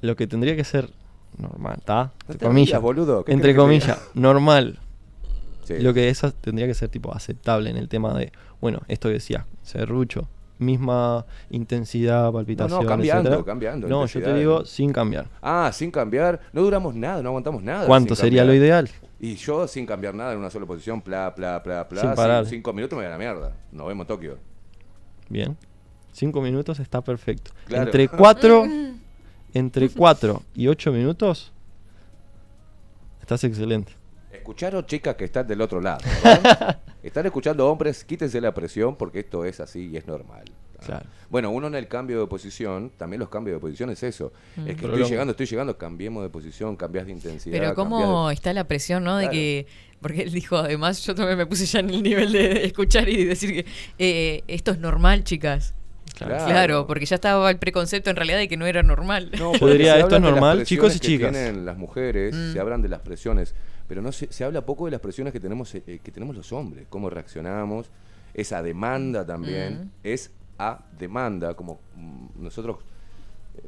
Lo que tendría que ser normal, ¿está? No Entre comillas. boludo. ¿Qué Entre comillas, (laughs) normal. Sí. Lo que eso tendría que ser tipo aceptable en el tema de, bueno, esto que decías, serrucho, misma intensidad, palpitación, cambiando, etcétera. cambiando, No, yo te digo sin cambiar. Ah, sin cambiar. No duramos nada, no aguantamos nada. ¿Cuánto sería lo ideal? Y yo sin cambiar nada en una sola posición, pla, pla, pla, pla. Sin parar. Cinco minutos me voy a la mierda. Nos vemos en Tokio. Bien. Cinco minutos está perfecto. Claro. Entre cuatro, (laughs) entre cuatro y ocho minutos, estás excelente. Escucharon chicas que están del otro lado. (laughs) Están escuchando hombres, quítense la presión porque esto es así y es normal. Claro. Bueno, uno en el cambio de posición, también los cambios de posición es eso. Es que estoy llegando, estoy llegando, cambiemos de posición, cambias de intensidad. Pero cómo de- está la presión, ¿no? De Claro. que, porque él dijo, además, yo también me puse ya en el nivel de escuchar y decir que eh, esto es normal, chicas. Claro. Claro. porque ya estaba el preconcepto en realidad de que no era normal. No, (laughs) se esto es normal, chicos y que chicas. tienen las mujeres, Mm. se hablan de las presiones, pero no se, se habla poco de las presiones que tenemos eh, que tenemos los hombres, cómo reaccionamos, esa demanda también, Mm. es a demanda, como mm, nosotros eh,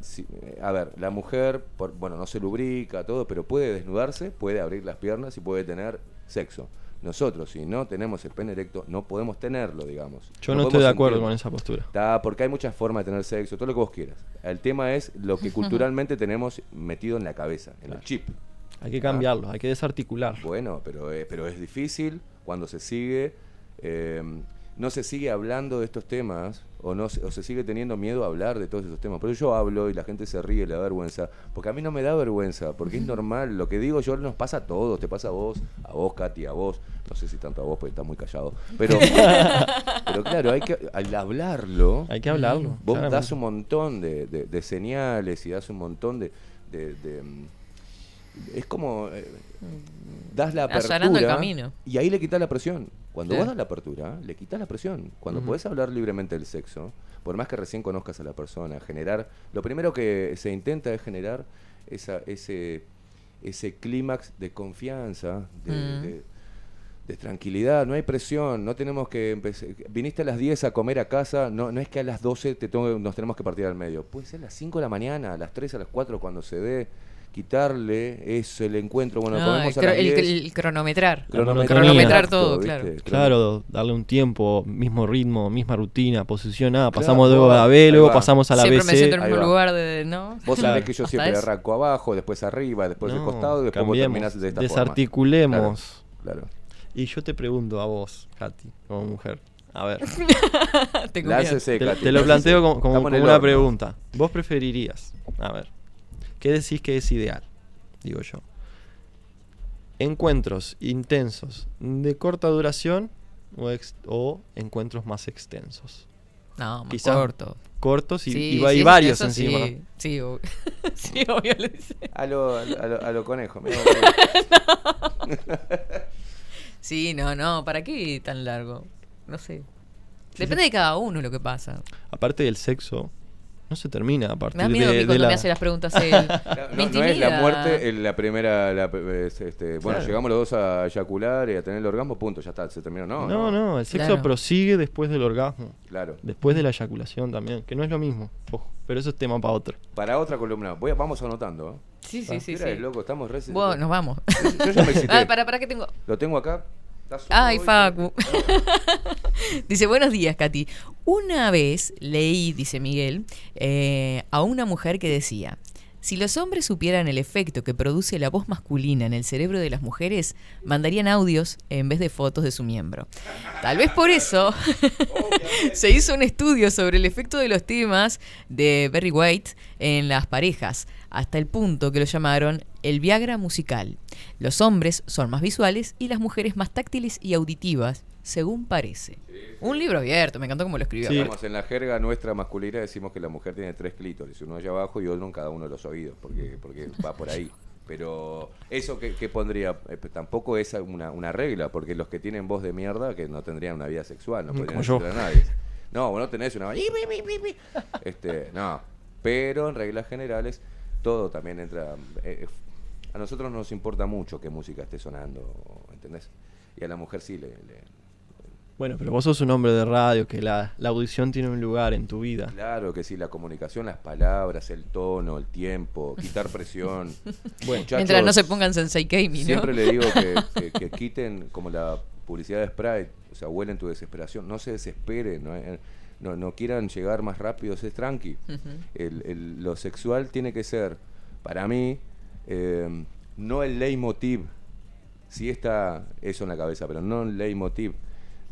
si- eh, a ver, la mujer, por- bueno, no se lubrica, todo, pero puede desnudarse, puede abrir las piernas y puede tener sexo. Nosotros, si no tenemos el pene erecto, no podemos tenerlo, digamos. Yo no, estoy de acuerdo sentirlo. con esa postura. Está, porque hay muchas formas de tener sexo, todo lo que vos quieras. El tema es lo que (laughs) culturalmente tenemos metido en la cabeza, en el chip. Hay que cambiarlo, hay que desarticular. Bueno, pero, eh, pero es difícil cuando se sigue, eh, no se sigue hablando de estos temas o, no se, o se sigue teniendo miedo a hablar de todos esos temas. Por eso yo hablo y la gente se ríe, le da vergüenza, porque a mí no me da vergüenza, porque es normal, lo que digo yo nos pasa a todos, te pasa a vos, a vos, Katy, a vos, no sé si tanto a vos porque estás muy callado, pero, (laughs) pero claro, hay que, al hablarlo, Hay que hablarlo. Vos claramente. das un montón de, de- de señales y das un montón de... de- de, es como... eh, das la apertura Allanando el camino. y ahí le quitas la presión. Cuando Sí. vos das la apertura, le quitas la presión. Cuando Ujú. podés hablar libremente del sexo, por más que recién conozcas a la persona, generar... Lo primero que se intenta es generar esa, ese, ese clímax de confianza, de, de- de tranquilidad, no hay presión, no tenemos que empezar. Viniste a las 10 a comer a casa, no, no es que a las 12 te tengo- nos tenemos que partir al medio. Puede ser a las 5 de la mañana, a las 3, a las 4 cuando se dé. Quitarle es el encuentro. Bueno, comemos el, cro- el- 10. el cronometrar. Cronometrar Cronometrar todo, ¿viste? claro. Claro, darle un tiempo, mismo ritmo, misma rutina, posición A, Claro, pasamos luego a la B, luego va. pasamos a la Siempre BC. me siento en el Ahí mismo va. lugar de, ¿no? Vos sabés que yo siempre eso. arranco abajo, después arriba, después No, costado y después vos terminás de esta desarticulemos. forma. Claro. claro. Y yo te pregunto a vos, Katy, como mujer. A ver. (laughs) Láncese, te, lo planteo como, como- como una pregunta. ¿Vos preferirías? A ver, ¿qué decís que es ideal? Digo yo. ¿Encuentros intensos de corta duración o, ex- o encuentros más extensos? No, más Quizá corto. Cortos y, Sí, y va- y sí, varios eso encima. Sí, sí, (laughs) sí, obvio le dice. A lo, a lo, a lo- a lo conejo. mirá, (laughs) Sí, no, no, ¿para qué tan largo? No sé. Depende de cada uno lo que pasa. Aparte del sexo, no se termina a partir Me da miedo de, que de cuando la... me hace las preguntas (laughs) él. No, no es la muerte el- la primera. la- es, este, bueno, Claro. llegamos los dos a eyacular y a tener el orgasmo, punto, ya está, se terminó. No, No, no, el sexo Claro. prosigue después del orgasmo. Claro. Después de la eyaculación también, que no es lo mismo. Ojo, pero eso es tema para otro. Para otra columna, voy a- vamos anotando. ¿eh? Sí, sí, sí. Mira, sí. loco, estamos re. Bueno, nos vamos. Yo ya me (laughs) excité. Ah, para, para que tengo. Lo tengo acá. Ay, Facu. (laughs) dice, buenos días, Katy. Una vez leí, dice Miguel, eh, a una mujer que decía, si los hombres supieran el efecto que produce la voz masculina en el cerebro de las mujeres, mandarían audios en vez de fotos de su miembro. Tal vez por eso (laughs) se hizo un estudio sobre el efecto de los temas de Barry White en las parejas, hasta el punto que lo llamaron el Viagra musical. Los hombres son más visuales y las mujeres más táctiles y auditivas, según parece. Un libro abierto, me encantó cómo lo escribió. Sí. Digamos, en la jerga nuestra masculina decimos que la mujer tiene tres clítoris, uno allá abajo y otro en cada uno de los oídos, porque, porque va por ahí. Pero eso que, que pondría, Eh, pues tampoco es una, una regla, porque los que tienen voz de mierda que no tendrían una vida sexual, no podrían decirle a nadie. No, vos no tenés una este, no. Pero en reglas generales, todo también entra. eh, eh, a nosotros nos importa mucho qué música esté sonando, ¿entendés? Y a la mujer sí le- le, Bueno, pero vos sos un hombre de radio, que la, la audición tiene un lugar en tu vida. Claro que sí, la comunicación, las palabras, el tono, el tiempo, quitar presión. (laughs) Bueno, Mientras muchachos, no se pongan Sensei Kami, ¿no? Siempre le digo que, (laughs) que- que quiten como la publicidad de Sprite, o sea, huelen tu desesperación. No se desesperen, no, Eh, no, no quieran llegar más rápido, sé tranqui. El- el- lo sexual tiene que ser, para mí, eh, no el leitmotiv. Sí está eso en la cabeza, pero no el leitmotiv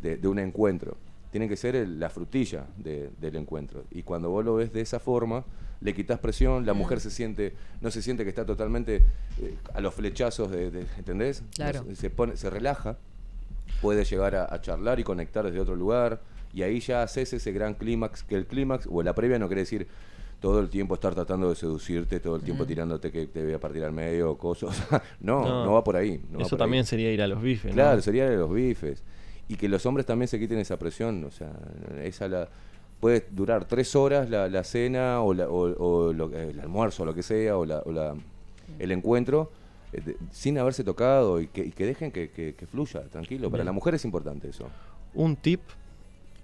de, de un encuentro. tiene que ser el- la frutilla de- del encuentro. Y cuando vos lo ves de esa forma, le quitas presión, la mujer se siente, no se siente que está totalmente eh, a los flechazos de, de- ¿entendés? Claro. Se, pone, se relaja, puede llegar a, a charlar y conectar desde otro lugar, y ahí ya haces ese gran clímax, que el clímax, o la previa no quiere decir todo el tiempo estar tratando de seducirte, todo el tiempo tirándote que te voy a partir al medio o cosas. (laughs) no, no, va por ahí. no Eso por ahí. también sería ir a los bifes, ¿no? Claro, sería de los bifes. Y que los hombres también se quiten esa presión. O sea, esa la, puede durar tres horas la, la cena o, la- o- o lo- el almuerzo, o lo que sea, o, la, o la- el encuentro, eh, de- sin haberse tocado y que, y que dejen que, que- que fluya, tranquilo. Para Bien. la mujer es importante eso. un tip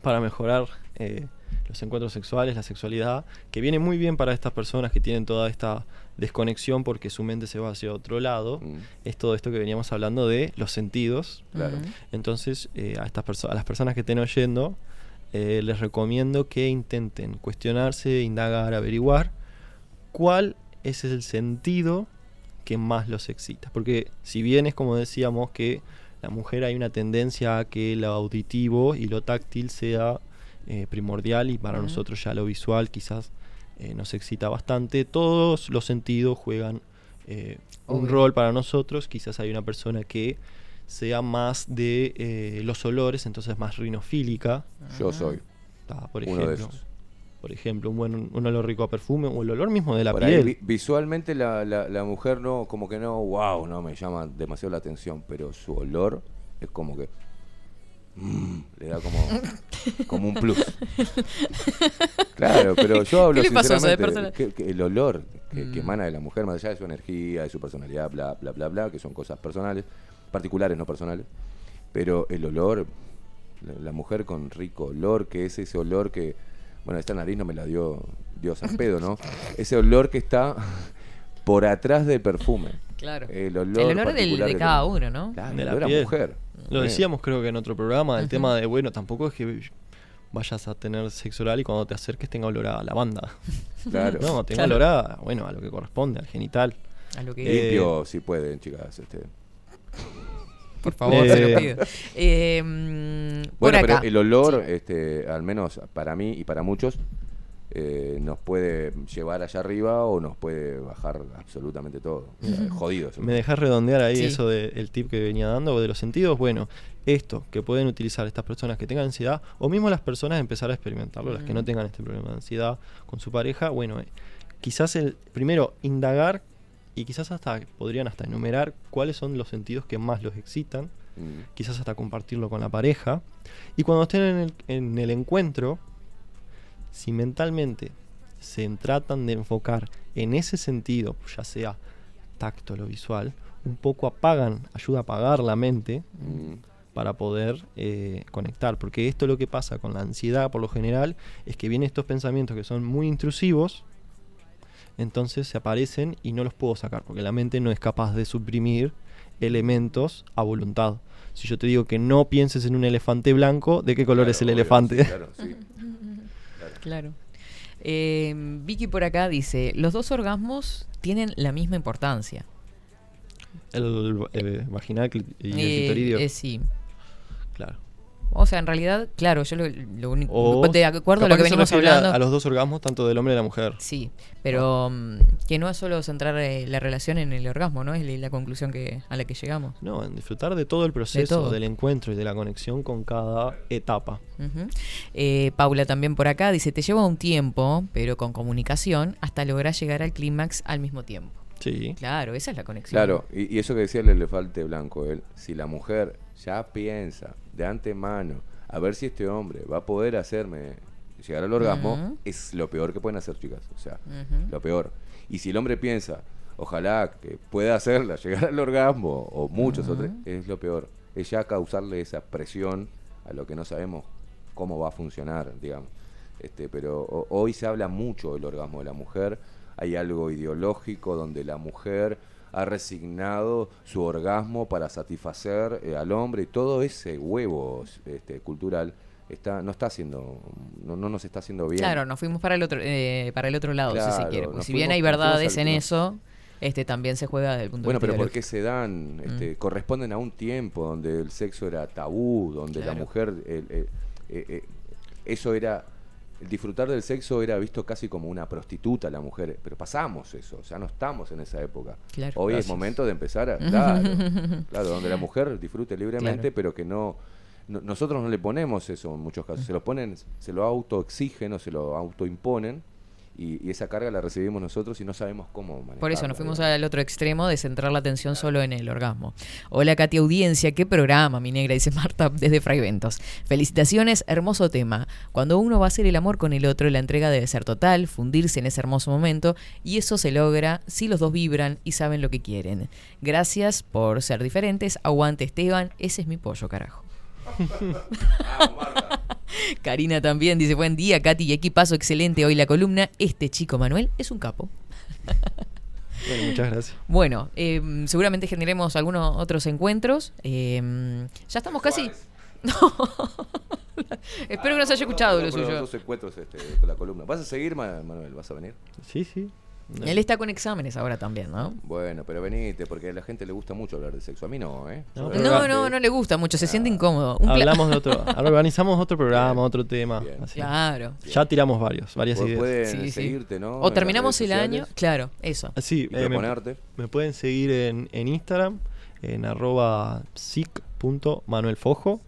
para mejorar eh, los encuentros sexuales, la sexualidad, que viene muy bien para estas personas que tienen toda esta desconexión porque su mente se va hacia otro lado, Mm, es todo esto que veníamos hablando de los sentidos. claro. Entonces, eh, a, estas a las personas que estén oyendo, eh, les recomiendo que intenten cuestionarse, indagar, averiguar cuál es el sentido que más los excita. Porque si bien es como decíamos que la mujer hay una tendencia a que lo auditivo y lo táctil sea eh, primordial y para nosotros ya lo visual quizás eh, nos excita bastante, todos los sentidos juegan eh, un rol para nosotros. Quizás hay una persona que sea más de eh, los olores, entonces más rinofílica. Yo soy Ah, por uno de ejemplo, esos. por ejemplo, un buen un olor rico a perfume o el olor mismo de la Por ahí, piel. vi- visualmente la, la- la mujer no, como que no, wow, no me llama demasiado la atención, pero su olor es como que mm, le da como, como un plus. Claro, pero yo hablo ¿Qué le pasó a sinceramente, que, que el olor que, que Mm. emana de la mujer, más allá de su energía, de su personalidad, bla, bla, bla, bla, que son cosas personales, particulares, no personales, pero el olor, la, la mujer con rico olor, que es ese olor que, bueno, esta nariz no me la dio Dios al pedo, ¿no? (laughs) Ese olor que está por atrás del perfume. Claro. El olor, El olor del- de cada uno, ¿no? Claro, de la olor a piel. mujer. Lo Eh, decíamos creo que en otro programa, el tema de, bueno, tampoco es que vayas a tener sexo oral y cuando te acerques tenga olor a lavanda. (laughs) Claro. No, tenga Claro. olor a, bueno, a lo que corresponde, al genital. A lo que Eh, Limpio, si pueden, chicas. Este. por favor, eh, se lo pido. Eh, mm, por Bueno, acá. pero el olor, este, al menos para mí y para muchos, eh, nos puede llevar allá arriba o nos puede bajar absolutamente todo. O sea, jodido. eso. ¿Me dejas redondear ahí Sí. eso del tip que venía dando o de los sentidos? Bueno, esto que pueden utilizar estas personas que tengan ansiedad o mismo las personas empezar a experimentarlo, las que no tengan este problema de ansiedad con su pareja, bueno, eh, quizás el primero indagar y quizás hasta podrían hasta enumerar cuáles son los sentidos que más los excitan, Mm. quizás hasta compartirlo con la pareja y cuando estén en el, en el encuentro, si mentalmente se tratan de enfocar en ese sentido, ya sea tacto o visual, un poco apagan, ayuda a apagar la mente Mm. para poder eh, conectar. Porque esto lo que pasa con la ansiedad por lo general es que vienen estos pensamientos que son muy intrusivos, entonces se aparecen y no los puedo sacar, porque la mente no es capaz de suprimir elementos a voluntad. Si yo te digo que no pienses en un elefante blanco, ¿de qué color Claro, es el obvio, elefante? sí, claro, sí. (laughs) Claro. Eh, Vicky por acá dice, los dos orgasmos tienen la misma importancia. El, eh, vaginal y el Eh, clitoridio. eh, sí. Claro. O sea, en realidad, claro, yo lo, lo único... De acuerdo a lo que se venimos refiere a- hablando... A, los dos orgasmos, tanto del hombre y de la mujer. Sí, pero mm, que no es solo centrar eh, la relación en el orgasmo, ¿no? Es la- la conclusión que a la que llegamos. No, en disfrutar de todo el proceso, todo. del encuentro y de la conexión con cada etapa. Eh, Paula también por acá dice, te lleva un tiempo, pero con comunicación, hasta lograr llegar al clímax al mismo tiempo. Sí. Claro, esa es la conexión. Claro, y, y eso que decía el elefante blanco, él, si la mujer ya piensa de antemano a ver si este hombre va a poder hacerme llegar al orgasmo, es lo peor que pueden hacer, chicas. O sea, lo peor. Y si el hombre piensa, ojalá que pueda hacerla llegar al orgasmo, o muchos otros, es lo peor. Es ya causarle esa presión a lo que no sabemos cómo va a funcionar, digamos. Este, pero ho- hoy se habla mucho del orgasmo de la mujer. Hay algo ideológico donde la mujer ha resignado su orgasmo para satisfacer eh, al hombre y todo ese huevo este, cultural está no está haciendo no, no nos está haciendo bien. Claro, nos fuimos para el otro, eh, para el otro lado, si se Claro, quiere. porque si bien hay verdades al- en eso, este también se juega desde el punto Bueno, de pero vista ¿por qué se dan? Este, Corresponden a un tiempo donde el sexo era tabú, donde Claro. la mujer, el- el- eh, eh, eso era, el disfrutar del sexo era visto casi como una prostituta la mujer, pero pasamos eso, ya no estamos en esa época. Claro. Hoy Gracias. es momento de empezar a, (laughs) claro, claro, donde la mujer disfrute libremente, Claro. pero que no, no- nosotros no le ponemos eso en muchos casos, se lo ponen, se lo autoexigen o se lo autoimponen y, y esa carga la recibimos nosotros y no sabemos cómo manejarla. Por eso nos fuimos al otro extremo de centrar la atención solo en el orgasmo. Hola Katy Audiencia, qué programa, mi negra, dice Marta desde Fragventos. Felicitaciones, hermoso tema. Cuando uno va a hacer el amor con el otro, la entrega debe ser total, fundirse en ese hermoso momento, y eso se logra si los dos vibran y saben lo que quieren. Gracias por ser diferentes, aguante Esteban, ese es mi pollo, carajo. (laughs) Karina también dice, buen día, Katy, y equipazo excelente hoy la columna. Este chico Manuel es un capo. (laughs) Bueno, muchas gracias. Bueno, eh, seguramente generemos algunos otros encuentros. Eh, ya estamos casi. (laughs) No. Espero que no se haya escuchado lo Bueno, pero suyo. Dos encuentros este, con la columna. ¿Vas a seguir, Ma- Manuel? ¿Vas a venir? Sí, sí. Él está con exámenes ahora también, ¿no? Bueno, pero venite, porque a la gente le gusta mucho hablar de sexo. A mí no, ¿eh? No, No, no, le gusta mucho, se siente incómodo. Un pla- Hablamos de otro. (laughs) Organizamos otro programa, otro tema. Bien. así. Claro. Ya tiramos varios, varias Pu- ideas. Pueden Sí, sí. seguirte, ¿no? O terminamos el año. Claro, eso. Ah, Sí, eh, me, pueden seguir en, en Instagram, en arroba sic.manuelfojo.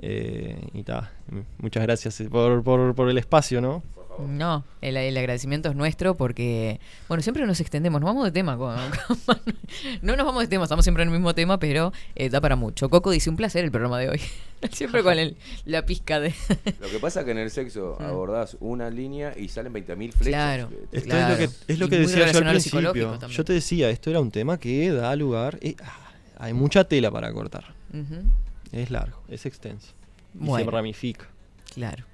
Eh, y ta, muchas gracias eh, por, por, por el espacio, ¿no? No, el, el agradecimiento es nuestro porque, bueno, siempre nos extendemos, nos vamos de tema. con- (laughs) no nos vamos de tema, estamos siempre en el mismo tema, pero eh, da para mucho. Coco dice, un placer el programa de hoy. (laughs) siempre con el, la pizca de... (laughs) Lo que pasa es que en el sexo Mm. abordás una línea y salen 20.000 flechas. Claro. Esto Claro. es lo que, es lo que decía yo al principio. Yo te decía, esto era un tema que da lugar. eh, ah, hay mucha tela para cortar. Es largo, es extenso. Y Bueno. se ramifica. Claro.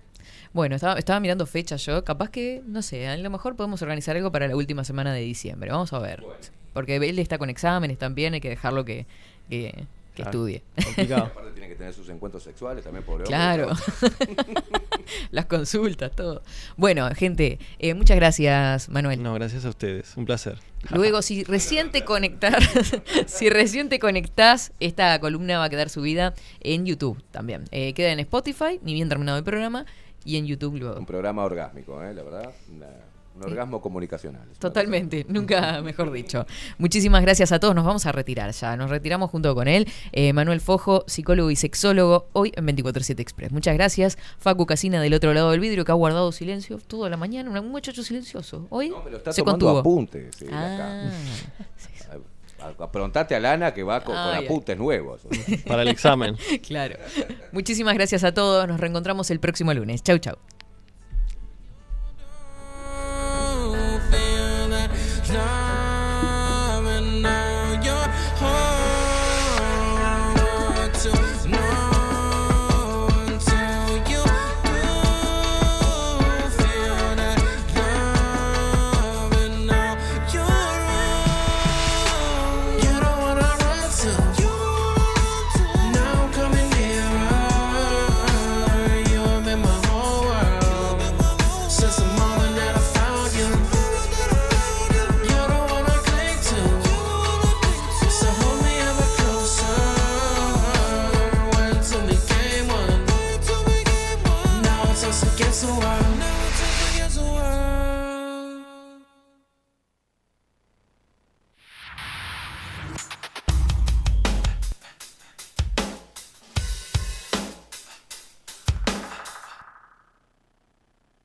Bueno, estaba, estaba mirando fechas yo. Capaz que, no sé, a lo mejor podemos organizar algo para la última semana de diciembre. Vamos a ver. Porque él está con exámenes también, hay que dejarlo que, que, que Claro. estudie. Complicado. (laughs) Aparte tiene que tener sus encuentros sexuales también, pobre hombre. Claro. (laughs) Las consultas, todo. Bueno, gente, eh, muchas gracias, Manuel. No, gracias a ustedes. Un placer. Luego, si recién te conectás, (laughs) si recién te conectás, esta columna va a quedar subida en YouTube también. Eh, queda en Spotify, ni bien terminado el programa, y en YouTube luego. Un programa orgásmico, ¿eh? La verdad. una- un orgasmo comunicacional. Totalmente, nunca (laughs) mejor dicho. Muchísimas gracias a todos. Nos vamos a retirar ya. Nos retiramos junto con él. Eh, Manuel Fojo, psicólogo y sexólogo, hoy en 24-7 Express. Muchas gracias. Facu Casina del otro lado del vidrio que ha guardado silencio toda la mañana. Un muchacho silencioso. Hoy No, pero está se tomando contuvo. apuntes. Ah, acá. (laughs) Aprontate a Lana que va con, apuntes nuevos. (laughs) Para el examen. (laughs) claro. Muchísimas gracias a todos. Nos reencontramos el próximo lunes. Chau, chau.